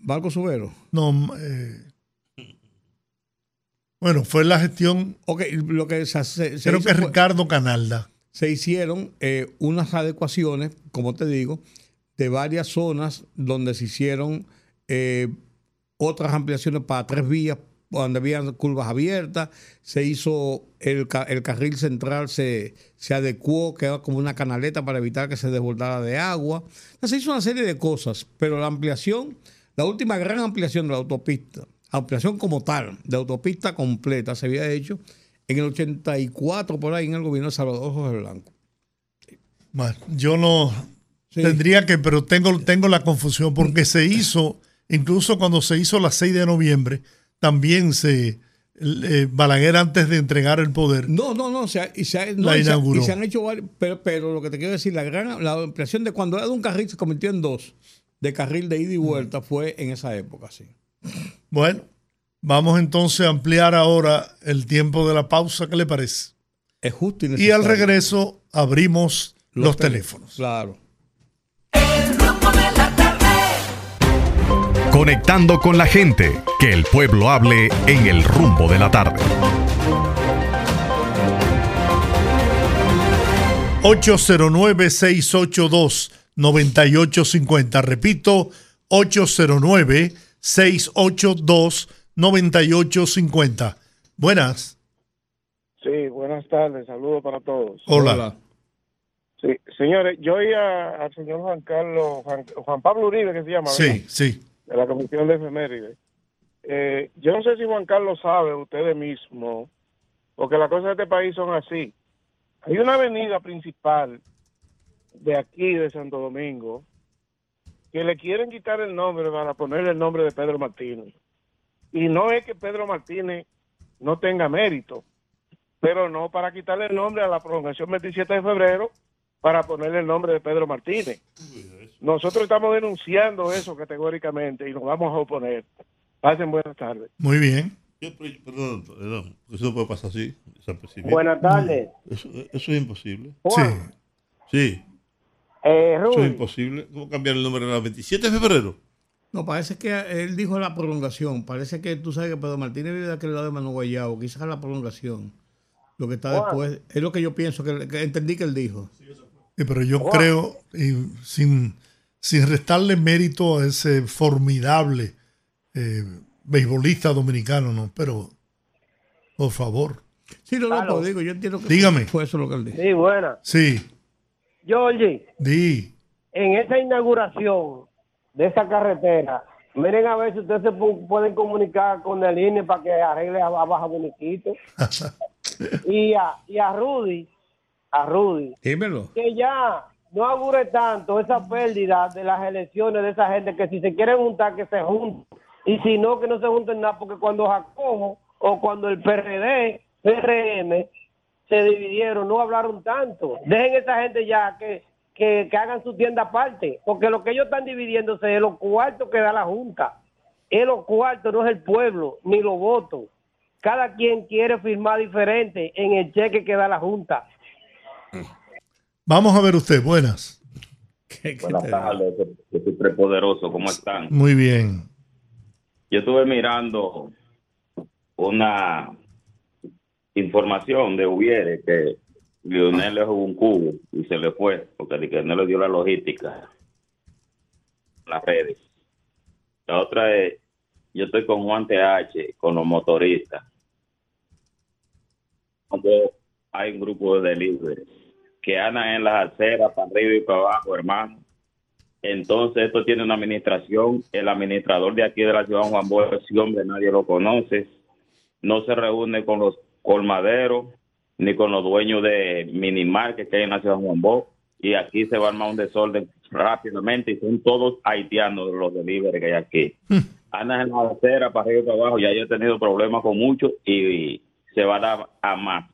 Marco Subero. no, eh, bueno, fue la gestión, Ok, lo que se, se- se creo hizo que fue- Ricardo Canalda. se hicieron eh, unas adecuaciones, como te digo, de varias zonas donde se hicieron eh, otras ampliaciones para tres vías, donde habían curvas abiertas, se hizo el, el carril central, se, se adecuó, quedó como una canaleta para evitar que se desbordara de agua. Se hizo una serie de cosas, pero la ampliación, la última gran ampliación de la autopista, ampliación como tal, de autopista completa, se había hecho en el 84 por ahí en el gobierno de Salvador Jorge Blanco. Bueno, yo no Sí. tendría que, pero tengo, tengo la confusión porque se hizo, incluso cuando se hizo la 6 de noviembre, también se, eh, Balaguer antes de entregar el poder, No, no, no, se ha- y se, ha- no, La y se y han hecho varios, pero, pero lo que te quiero decir, la gran la ampliación de cuando era de un carril se convirtió en dos, de carril de ida y vuelta, fue en esa época, sí. bueno, vamos entonces a ampliar ahora el tiempo de la pausa, ¿qué le parece? Es justo y Y al necesario. regreso abrimos los, teléfonos. Claro. Conectando con la gente, que el pueblo hable en el rumbo de la tarde. 809-682-9850. Repito, 809-682-9850. Buenas. Sí, buenas tardes, saludos para todos. Hola. Sí, señores, yo oí a- al señor Juan Carlos, Juan, Juan Pablo Uribe, que se llama, ¿verdad? Sí, sí. De la Comisión de Efemérides. Eh, yo no sé si Juan Carlos sabe, ustedes mismos, porque las cosas de este país son así. Hay una avenida principal de aquí, de Santo Domingo, que le quieren quitar el nombre para ponerle el nombre de Pedro Martínez. Y no es que Pedro Martínez no tenga mérito, pero no para quitarle el nombre a la prolongación 27 de febrero para ponerle el nombre de Pedro Martínez. Nosotros estamos denunciando eso categóricamente y nos vamos a oponer. Pasen buenas tardes. Muy bien. Perdón, perdón, eso no puede pasar así. Buenas tardes. Eso, eso es imposible. Juan, Sí, eh, eso es imposible. ¿Cómo cambiar el nombre a la 27 de febrero? No, parece que él dijo la prolongación. Parece que tú sabes que Pedro Martínez vive de aquel lado de Manu Guayabo. Quizás la prolongación. Lo que está Juan. después. Es lo que yo pienso, que, que entendí que él dijo. Sí, pero yo creo, y sin, sin restarle mérito a ese formidable eh, beisbolista dominicano, ¿no? Pero, por favor, Sí, no, no, digo, yo entiendo que Dígame. fue eso lo que él dijo. Sí, buena. sí, Georgie, di. en esa inauguración de esa carretera, miren a ver si ustedes se pu- pueden comunicar con el INE para que arregle a, a Baja Boniquito. y, a, y a Rudy, a Rudy, Dímelo. que ya no augure tanto esa pérdida de las elecciones de esa gente, que si se quieren juntar, que se junten. Y si no, que no se junten nada, porque cuando Jacobo o cuando el PRD, PRM, se dividieron, no hablaron tanto. Dejen esa gente ya que, que, hagan su tienda aparte, porque lo que ellos están dividiéndose es los cuartos que da la Junta. Es los cuartos, no es el pueblo, ni los votos. Cada quien quiere firmar diferente en el cheque que da la Junta. Vamos a ver usted, buenas. ¿Qué- qué Buenas tardes, yo soy prepoderoso, ¿cómo están? Muy bien. Yo estuve mirando una información de Ubiere que Lionel le jugó un cubo y se le fue porque de que no le dio la logística las redes. La otra es, yo estoy con Juan TH, con los motoristas. Cuando hay un grupo de delivery que andan en las aceras para arriba y para abajo, hermano. Entonces, esto tiene una administración. El administrador de aquí de la ciudad, Juan Bosch, ese hombre nadie lo conoce. No se reúne con los colmaderos ni con los dueños de minimarket que hay en la ciudad de Juan Bosch. Y aquí se va a armar un desorden rápidamente y son todos haitianos los delivery que hay aquí. Andan en la acera para arriba y para abajo. Ya yo he tenido problemas con muchos y se va a dar a más.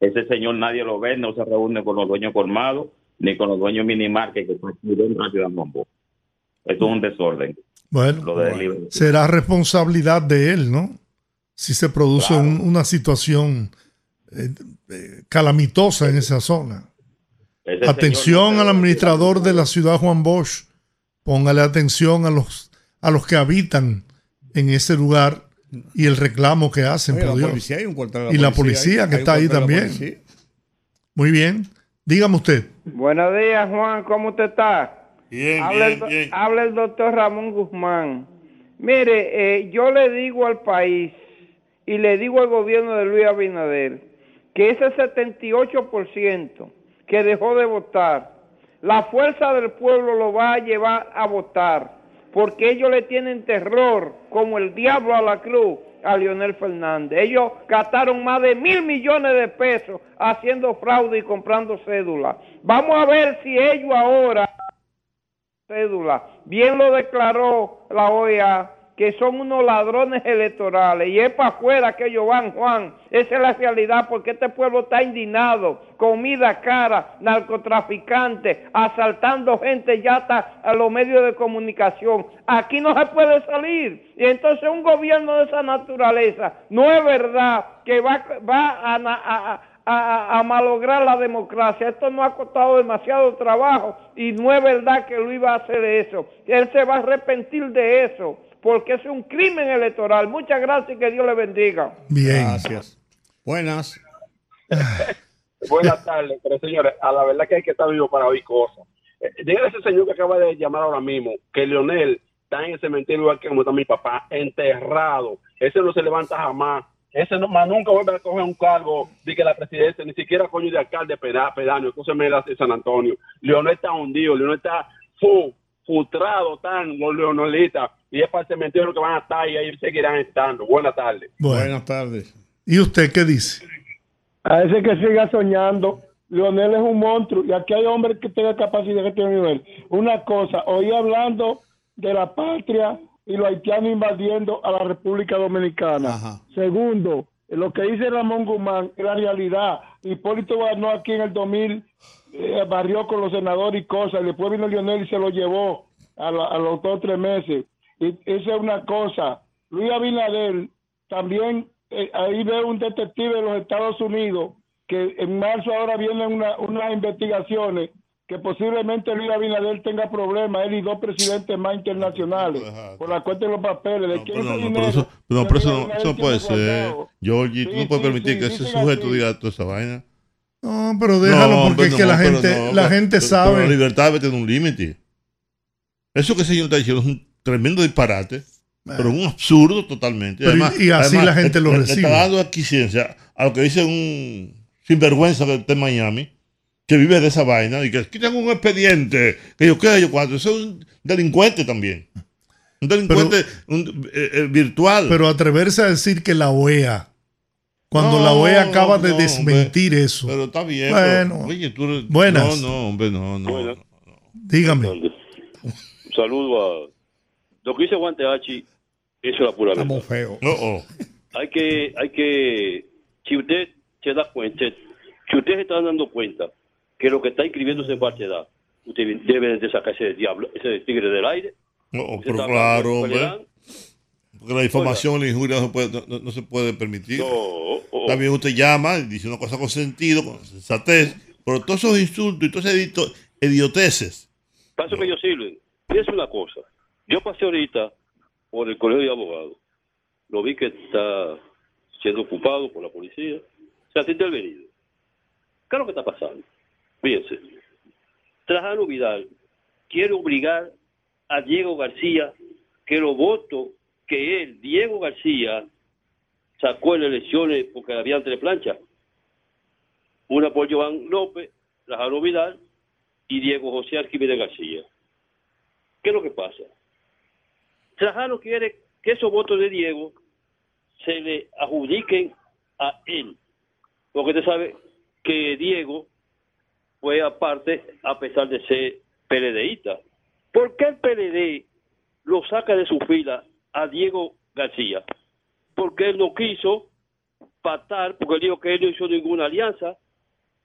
Ese señor nadie lo ve, no se reúne con los dueños colmados ni con los dueños minimarket que están Juan Bosch. Esto es un desorden. Bueno, Lo de será responsabilidad de él, ¿no? Si se produce Claro. un- una situación eh, eh, calamitosa en esa zona. Ese Atención no al administrador de la ciudad Juan Bosch. Póngale atención a los a los que habitan en ese lugar y el reclamo que hacen, Oye, por la Dios. policía, hay un cuartel de Y la policía que hay está ahí también. Muy bien. Dígame usted. Buenos días, Juan. ¿Cómo usted está? Bien, habla, bien, el, bien. habla el doctor Ramón Guzmán. Mire, eh, yo le digo al país y le digo al gobierno de Luis Abinader que ese 78% que dejó de votar, la fuerza del pueblo lo va a llevar a votar, porque ellos le tienen terror como el diablo a la cruz a Leonel Fernández. Ellos gastaron más de mil millones de pesos haciendo fraude y comprando cédulas. Vamos a ver si ellos ahora cédula. Bien lo declaró la OEA, que son unos ladrones electorales. Y es para afuera que ellos van, Juan. Esa es la realidad, porque este pueblo está indignado. Comida cara, narcotraficantes, asaltando gente ya hasta a los medios de comunicación. Aquí no se puede salir. Y entonces un gobierno de esa naturaleza, no es verdad que va, va a, a malograr la democracia. Esto no ha costado demasiado trabajo y no es verdad que Luis va a hacer eso. Él se va a arrepentir de eso porque es un crimen electoral. Muchas gracias y que Dios le bendiga. Bien. Gracias. Buenas. Buenas tardes, pero señores, a la verdad que hay que estar vivo para oír cosas. Eh, dígale a ese señor que acaba de llamar ahora mismo que Leonel está en el cementerio igual que como está mi papá, enterrado. Ese no se levanta jamás. Ese no, más nunca vuelve a coger un cargo de que la presidencia, ni siquiera coño de alcalde peda- pedáneo, que se me da de San Antonio. Leonel está hundido, Leonel está fu, frustrado, tan los leonelistas, y es para el cementerio que van a estar y ahí seguirán estando. Buenas tardes. Bueno. Buenas tardes. ¿Y usted qué dice? A ese que siga soñando. Leonel es un monstruo y aquí hay hombres que tengan capacidad que tienen nivel. Una cosa, oí hablando de la patria y los haitianos invadiendo a la República Dominicana. Ajá. Segundo, lo que dice Ramón Guzmán es la realidad. Hipólito ganó aquí en el 2000, eh, barrió con los senadores y cosas, y después vino Lionel y se lo llevó a, la- a los dos o tres meses. Y esa es una cosa. Luis Abinader también, eh, ahí veo un detective de los Estados Unidos que en marzo ahora vienen una- unas investigaciones que posiblemente Luis Abinader tenga problemas, él y dos presidentes más internacionales, por la cuenta de los papeles. ¿De No, quién pero no, no, eso, no, pero eso eso puede ser. Georgie, tú Sí, no puedes sí, permitir sí, que ese sujeto así. diga toda esa vaina. No, pero déjalo No, porque hombre, es que no, la gente, no, la gente pero- sabe. pero la libertad debe tener un límite. Eso que ese señor está diciendo es un tremendo disparate, pero un absurdo totalmente. Pero y- Además- y así además, la gente lo le- recibe. Le está dando adquisiencia a lo que dice un sinvergüenza en Miami, que vive de esa vaina, y que aquí tengo un expediente, que yo qué, yo cuatro. Eso es un delincuente también. Un delincuente un, eh, eh, virtual. Pero atreverse a decir que la OEA, cuando No, la OEA acaba de no, desmentir eso. Pero está bien. Bueno, pero, oye, tú eres- buenas. No, no, hombre, no, no. dígame. Un saludo a lo que dice Guante Hachi, eso es la pura verdad. feo. Hay que, hay que, si usted se da cuenta, si usted se está dando cuenta que lo que está inscribiéndose en falsedad, usted debe de sacar ese diablo, ese tigre del aire. No, pero claro, hombre. Porque la difamación, la injuria no se puede, no, no se puede permitir. También usted llama y dice una cosa con sentido, con sensatez, pero todos esos insultos y todas esas edito- idioteces. Para eso que ellos sirven. Fíjese una cosa. Yo pasé ahorita por el colegio de abogados. Lo vi que está siendo ocupado por la policía. Se ha intervenido. ¿Qué es lo que está pasando? Fíjense. Trajano Vidal quiere obligar a Diego García que los votos que él, Diego García, sacó en elecciones porque había tres planchas. Una por Joan López, Trajano Vidal y Diego José Arquímedes García. ¿Qué es lo que pasa? Trajano quiere que esos votos de Diego se le adjudiquen a él. Porque usted sabe que Diego fue aparte a pesar de ser PLDista. ¿Por qué el PLD lo saca de su fila a Diego García? Porque él no quiso patar, porque él dijo que él no hizo ninguna alianza.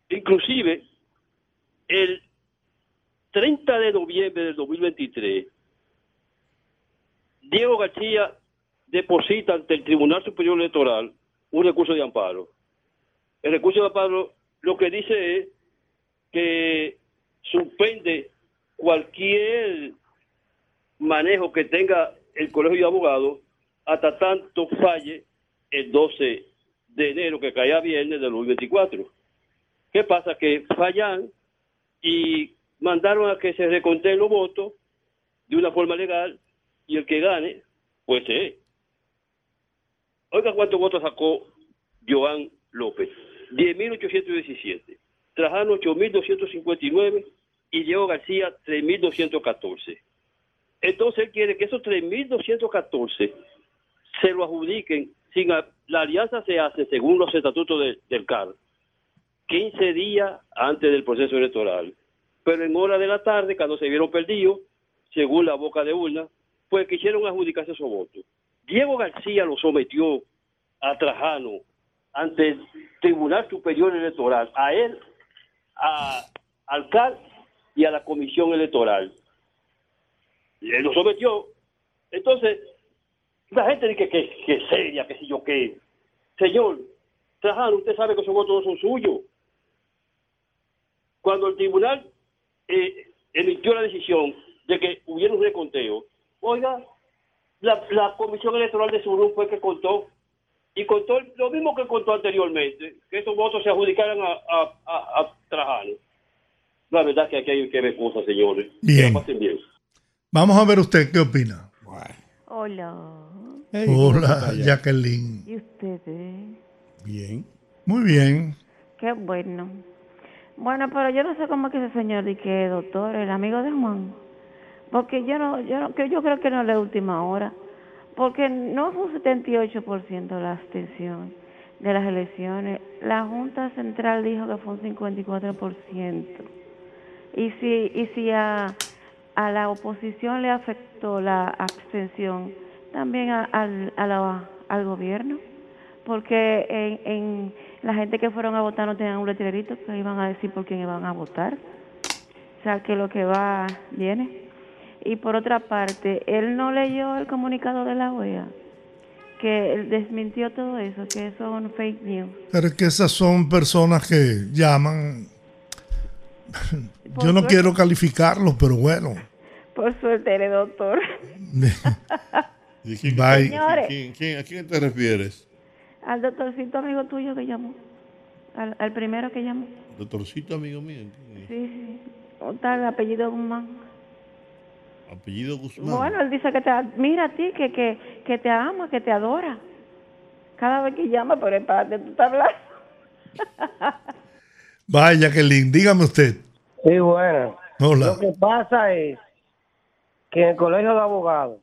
Inclusive, el 30 de noviembre del 2023, Diego García deposita ante el Tribunal Superior Electoral un recurso de amparo. El recurso de amparo lo que dice es que suspende cualquier manejo que tenga el Colegio de Abogados hasta tanto falle el 12 de enero, que caía viernes del 2024. ¿Qué pasa? Que fallan y mandaron a que se reconten los votos de una forma legal y el que gane, pues es. Oiga cuántos votos sacó Joan López. 10.817. Trajano 8.259 y Diego García 3.214. Entonces él quiere que esos 3.214 se lo adjudiquen sin la alianza se hace según los estatutos de- del CAR 15 días antes del proceso electoral. Pero en hora de la tarde, cuando se vieron perdidos, según la boca de urna, pues quisieron adjudicarse esos votos. Diego García lo sometió a Trajano ante el Tribunal Superior Electoral, a él, a, al CAR y a la Comisión Electoral. Lo sometió. Entonces, la gente dice que, que es seria, que si yo qué. Señor, Trajano, usted sabe que esos votos no son suyos. Cuando el tribunal eh, emitió la decisión de que hubiera un reconteo, oiga, la, la comisión electoral de Surún fue que contó y contó lo mismo que contó anteriormente, que esos votos se adjudicaran a, a, a, a Trajano. La verdad que aquí hay que ver cosas, señores. Bien. Que bien. Vamos a ver usted qué opina. Hola. Hola, Jacqueline. ¿Y ustedes? Bien. Muy bien. Qué bueno. Bueno, pero yo no sé cómo es que ese señor y que doctor, el amigo de Juan. Porque yo no, yo no, que yo creo que no es la última hora. Porque no fue un 78% la abstención de las elecciones. La Junta Central dijo que fue un 54%. Y si, y si a, la oposición le afectó la abstención, también al, al gobierno. Porque en, en la gente que fueron a votar no tenían un letrerito que iban a decir por quién iban a votar. O sea, que lo que va viene. Y por otra parte, él no leyó el comunicado de la OEA, que él desmintió todo eso, que son fake news. Pero es que esas son personas que llaman. Yo no suerte. quiero calificarlos, pero bueno. Por suerte eres doctor. ¿Y quién- Bye. Señores. quién- quién- ¿A quién te refieres? Al doctorcito amigo tuyo que llamó. al, al primero que llamó. Doctorcito, amigo mío. Sí, sí. ¿Cómo está el apellido Guzmán? Apellido Guzmán. Bueno, él dice que te mira a ti, que, que, que te ama, que te adora. Cada vez que llama, pero es para tú estás hablando. Vaya, que lindo. Dígame usted. Sí, bueno. Hola. Lo que pasa es que en el colegio de abogados,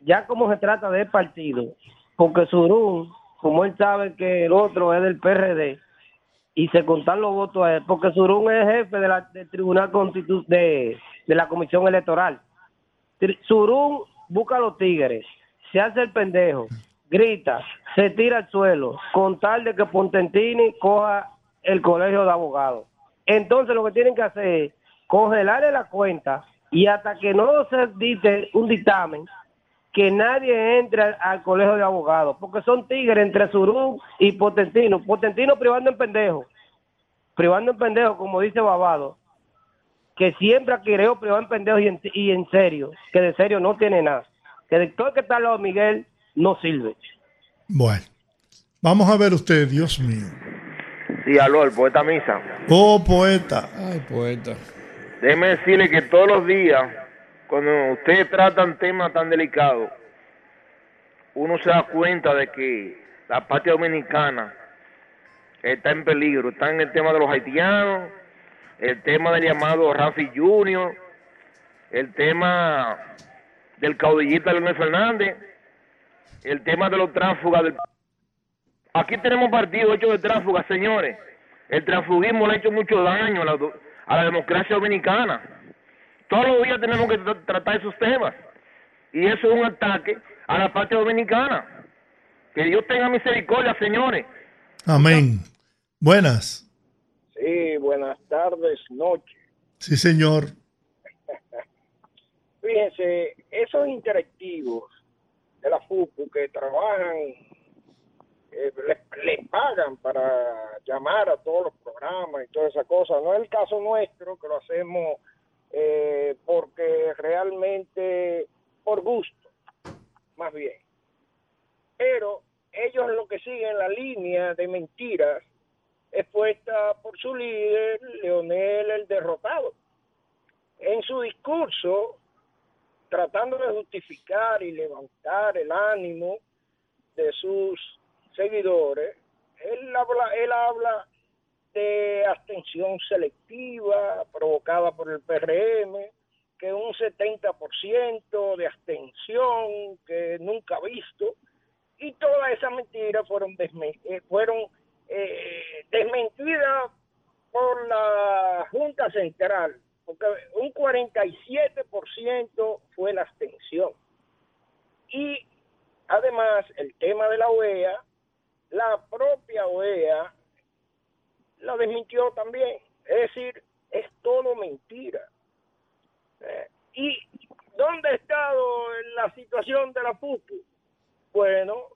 ya como se trata de partido, porque Surún, como él sabe que el otro es del PRD, y se contan los votos a él, porque Surún es jefe de la, del Tribunal Constitu de, de la Comisión Electoral. Surún busca a los tigres, se hace el pendejo, grita, se tira al suelo, con tal de que Pontentini coja el colegio de abogados. Entonces lo que tienen que hacer es congelarle la cuenta y hasta que no se dicte un dictamen, que nadie entre al, al colegio de abogados, porque son tigres entre Surún y Potentino. Potentino privando en pendejo, privando en pendejo, como dice Babado, que siempre ha querido privar en pendejo y en, y en serio, que de serio no tiene nada. Que de todo el que está al lado de Miguel no sirve. Bueno, vamos a ver usted, Dios mío. Sí, aló, el poeta Misa. Oh, poeta. Ay, poeta. Déjeme decirle que todos los días, cuando ustedes tratan temas tan delicados, uno se da cuenta de que la patria dominicana está en peligro. Está en el tema de los haitianos, el tema del llamado Rafi Junior, el tema del caudillista Leonel Fernández, el tema de los tránsfugas del Aquí tenemos partidos hechos de tránsfugas, señores. El transfugismo le ha hecho mucho daño a la, democracia dominicana. Todos los días tenemos que tra- tratar esos temas. Y eso es un ataque a la patria dominicana. Que Dios tenga misericordia, señores. Amén. Buenas. Sí, buenas tardes, noches. Sí, señor. Fíjense, esos interactivos de la FUPU que trabajan, eh, les, les pagan para llamar a todos los programas y todas esas cosas. No es el caso nuestro, que lo hacemos eh, porque realmente por gusto, más bien. Pero ellos lo que siguen la línea de mentiras expuesta por su líder, Leonel el Derrotado. En su discurso, tratando de justificar y levantar el ánimo de sus seguidores, él habla, él habla de abstención selectiva provocada por el PRM, que un 70% de abstención que nunca ha visto, y todas esas mentiras fueron, eh, fueron eh, desmentidas por la Junta Central, porque un 47% fue la abstención. Y además el tema de la OEA, la propia OEA la desmintió también. Es decir, es todo mentira. Eh, ¿Y dónde ha estado la situación de la PUPU? Bueno,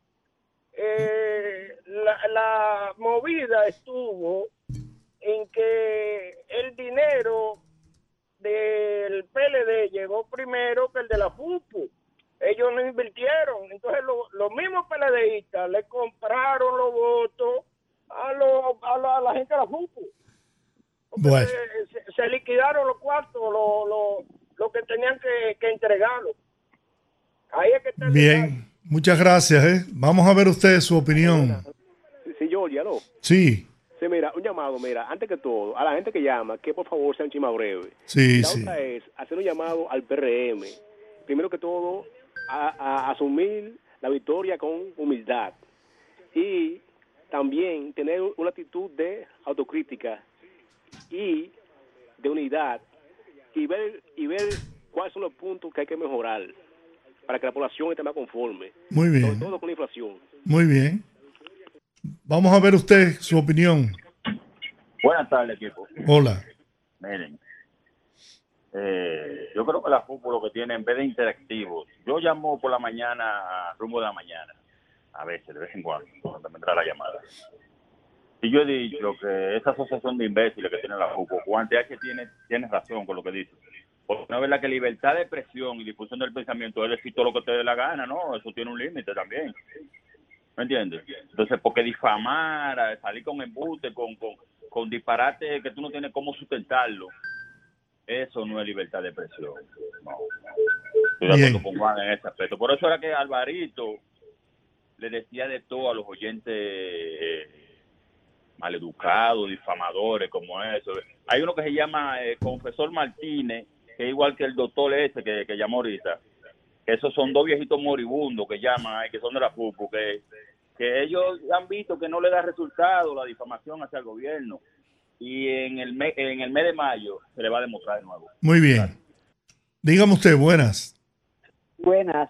eh, la, la movida estuvo en que el dinero del PLD llegó primero que el de la FUPU. Ellos no invirtieron. Entonces lo- los mismos PLDistas le compraron los votos a, los- a, la, a la gente de la FUPU. Bueno, Se, se liquidaron los cuartos, lo, lo, lo que tenían que, que entregarlo. Ahí es que está bien. Muchas gracias. ¿eh? Vamos a ver usted su opinión. Sí, Georgia, ¿no? Sí, Sí, mira, un llamado, mira, antes que todo, a la gente que llama, que por favor sean chima breve. Sí, la sí. otra es hacer un llamado al PRM. Primero que todo, a, a asumir la victoria con humildad. Y también tener una actitud de autocrítica y de unidad y ver y ver cuáles son los puntos que hay que mejorar para que la población esté más conforme. Muy bien. Sobre todo con la inflación. muy bien. Vamos a ver usted su opinión. Buenas tardes, equipo. Hola. Miren, eh, yo creo que la fútbol lo que tiene, en vez de interactivos, yo llamo por la mañana, rumbo de la mañana, a veces, de vez en cuando, cuando me entra la llamada. Y yo he dicho que esa asociación de imbéciles que tiene la fútbol, Juan TH tiene, tiene razón con lo que dice. Porque no es verdad que libertad de expresión y difusión del pensamiento es decir todo lo que te dé la gana, ¿no? Eso tiene un límite también. ¿Me entiendes? Entonces, porque difamar, salir con embuste, con, con, con disparate que tú no tienes cómo sustentarlo, eso no es libertad de expresión. No. Estoy de Bien. acuerdo con Juan en ese aspecto. Por eso era que Alvarito le decía de todo a los oyentes eh, maleducados, difamadores, como eso. Hay uno que se llama eh, Confesor Martínez, que es igual que el doctor ese que, que llamó ahorita. Esos son dos viejitos moribundos que llaman, ahí, que son de la FUPU, que, que ellos han visto que no le da resultado la difamación hacia el gobierno. Y en el, me- en el mes de mayo se le va a demostrar de nuevo. Muy bien. Dígame usted, buenas. Buenas.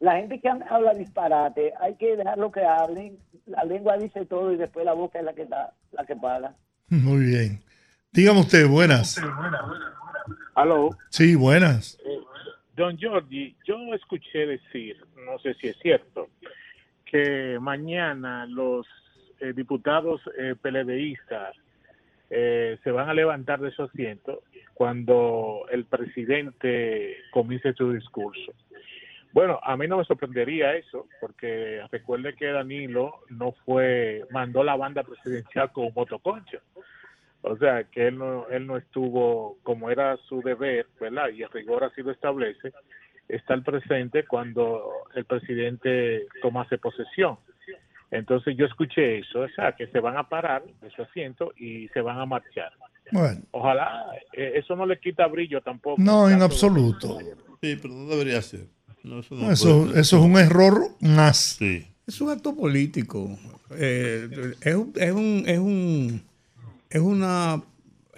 La gente que habla disparate, hay que dejarlo que hablen. La lengua dice todo y después la boca es la que da, la que paga. Muy bien. Dígame usted, buenas. Aló, Sí, buenas. eh, don Giorgi, yo escuché decir, no sé si es cierto, que mañana los eh, diputados eh, PLDistas eh, se van a levantar de su asiento cuando el presidente comience su discurso. Bueno, a mí no me sorprendería eso, porque recuerde que Danilo no fue, mandó la banda presidencial con motoconcho. O sea, que él no, él no estuvo como era su deber, ¿verdad? Y el rigor así lo establece, estar presente cuando el presidente tomase posesión. Entonces yo escuché eso, o sea, que se van a parar de su asiento y se van a marchar. Bueno, Ojalá, eh, eso no le quita brillo tampoco. no, en absoluto. Sí, pero no debería ser. No, eso no Eso, es un error más. Sí. Es un acto político. Eh, es, un- es un, es un es una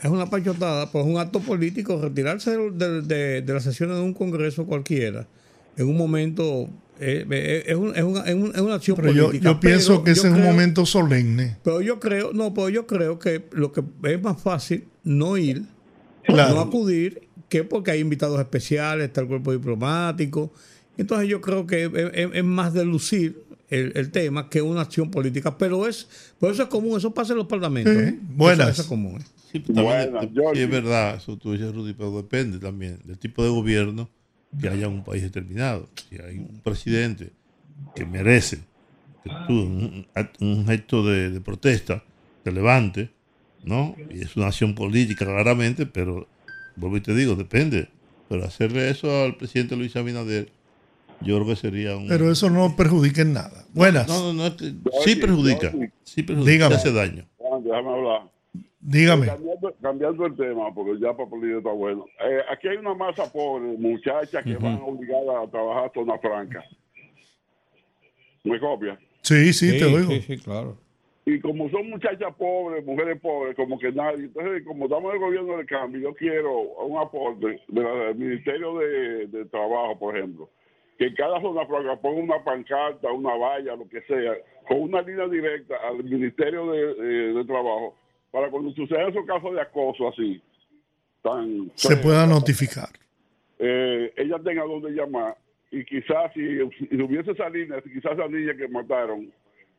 es una pachotada, pues es un acto político retirarse de, de- de las sesiones de un congreso cualquiera en un momento eh, eh, es, un- es una, es un- es una acción Pero yo, política. yo pienso pero que ese yo es un momento solemne. Pero yo creo, no, pero yo creo que lo que es más fácil no ir, Claro. no acudir, que porque hay invitados especiales, está el cuerpo diplomático. Entonces yo creo que es, es- es más de lucir el, el tema que una acción política. Pero es, por eso es común, eso pasa en los parlamentos. Sí. ¿eh? Buenas. Eso, eso es común. ¿eh? Sí, también es verdad, eso tú dices, Rudy, pero depende también del tipo de gobierno que haya en un país determinado. Si hay un presidente que merece que tú, un, un gesto de, de protesta, te levante, ¿no? Y es una acción política claramente, pero, vuelvo y te digo, depende. Pero hacerle eso al presidente Luis Abinader, yo creo que sería un... Pero eso no perjudica en nada. Buenas. No, no, no, es que sí perjudica, sí perjudica, Dígame. hace daño. Juan, déjame hablar. Dígame. Cambiando, cambiando el tema, porque ya para política está bueno. Eh, aquí hay una masa pobre, muchachas que Ujú. van obligadas a trabajar zona franca. ¿Me copia? Sí, sí, te oigo. sí, claro. Y como son muchachas pobres, mujeres pobres, como que nadie. Entonces, como estamos en el gobierno del cambio, yo quiero un aporte de la- del Ministerio de, de Trabajo, por ejemplo. Que cada zona franca ponga una pancarta, una valla, lo que sea, con una línea directa al Ministerio de, Trabajo, para cuando sucedan esos casos de acoso así, tan Se pueda notificar. eh, ella tenga donde llamar y quizás si, si hubiese esa línea, quizás esa niña que mataron,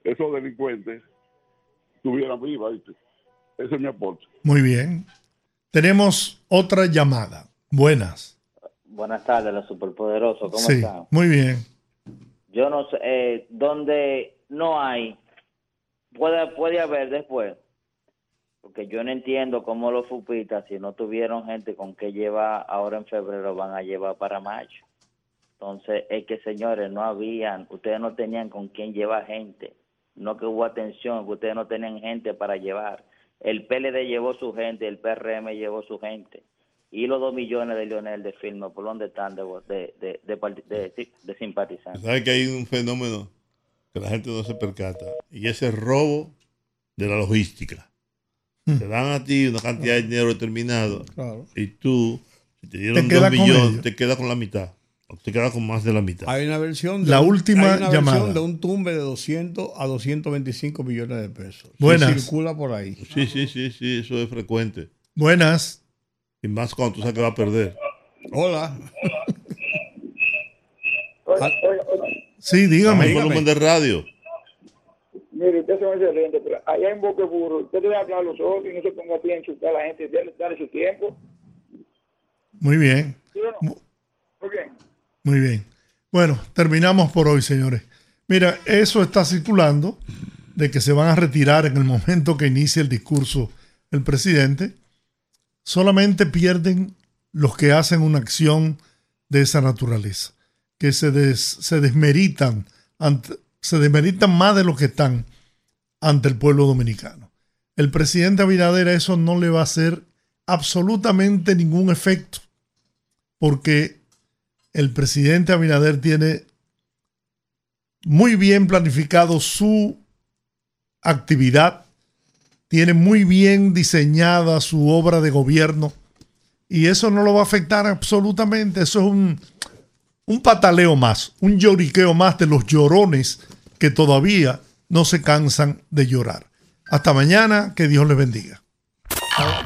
esos delincuentes, estuvieran vivas. ¿viste? Ese es mi aporte. Muy bien. Tenemos otra llamada. Buenas. Buenas tardes, la superpoderoso. ¿Cómo Sí, están? muy bien. Yo no sé, eh, donde no hay, puede, puede haber después. Porque yo no entiendo cómo los fupitas, si no tuvieron gente con que llevar ahora en febrero, van a llevar para mayo. Entonces, es que señores, no habían, ustedes no tenían con quién llevar gente. No que hubo atención, que ustedes no tenían gente para llevar. El PLD llevó su gente, el PRM llevó su gente. Y los dos millones de Lionel de firma, ¿por dónde están de, de, de, de, parti- de- de simpatizantes? Sabes que hay un fenómeno que la gente no se percata y ese robo de la logística. Te dan a ti una cantidad de dinero determinado Claro. y tú, si te dieron Te dos con millones, te quedas con la mitad. O te quedas con más de la mitad. Hay una versión de La un- última hay una llamada. versión de un tumbe de 200 a 225 millones de pesos. Buenas. Que circula por ahí. Sí, sí, sí, sí, eso es frecuente. Buenas. Y más cuando tú sabes que va a perder. Hola. Sí, dígame. El volumen de radio. Mire, ustedes son excelentes, pero allá en Boque Burro, usted debe hablar a los otros y no se ponga a insultar a la gente, dale, dale su tiempo. Muy bien. ¿Sí o no? Muy bien. Muy bien. Bueno, terminamos por hoy, señores. Mira, eso está circulando de que se van a retirar en el momento que inicie el discurso el presidente. Solamente pierden los que hacen una acción de esa naturaleza, que se, des- se desmeritan, se desmeritan más de lo que están ante el pueblo dominicano. El presidente Abinader eso no le va a hacer absolutamente ningún efecto, porque el presidente Abinader tiene muy bien planificado su actividad, tiene muy bien diseñada su obra de gobierno y eso no lo va a afectar absolutamente. Eso es un, un pataleo más, un lloriqueo más de los llorones que todavía no se cansan de llorar. Hasta mañana, que Dios les bendiga.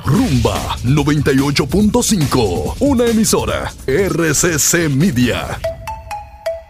Rumba 98.5, una emisora RCC Media.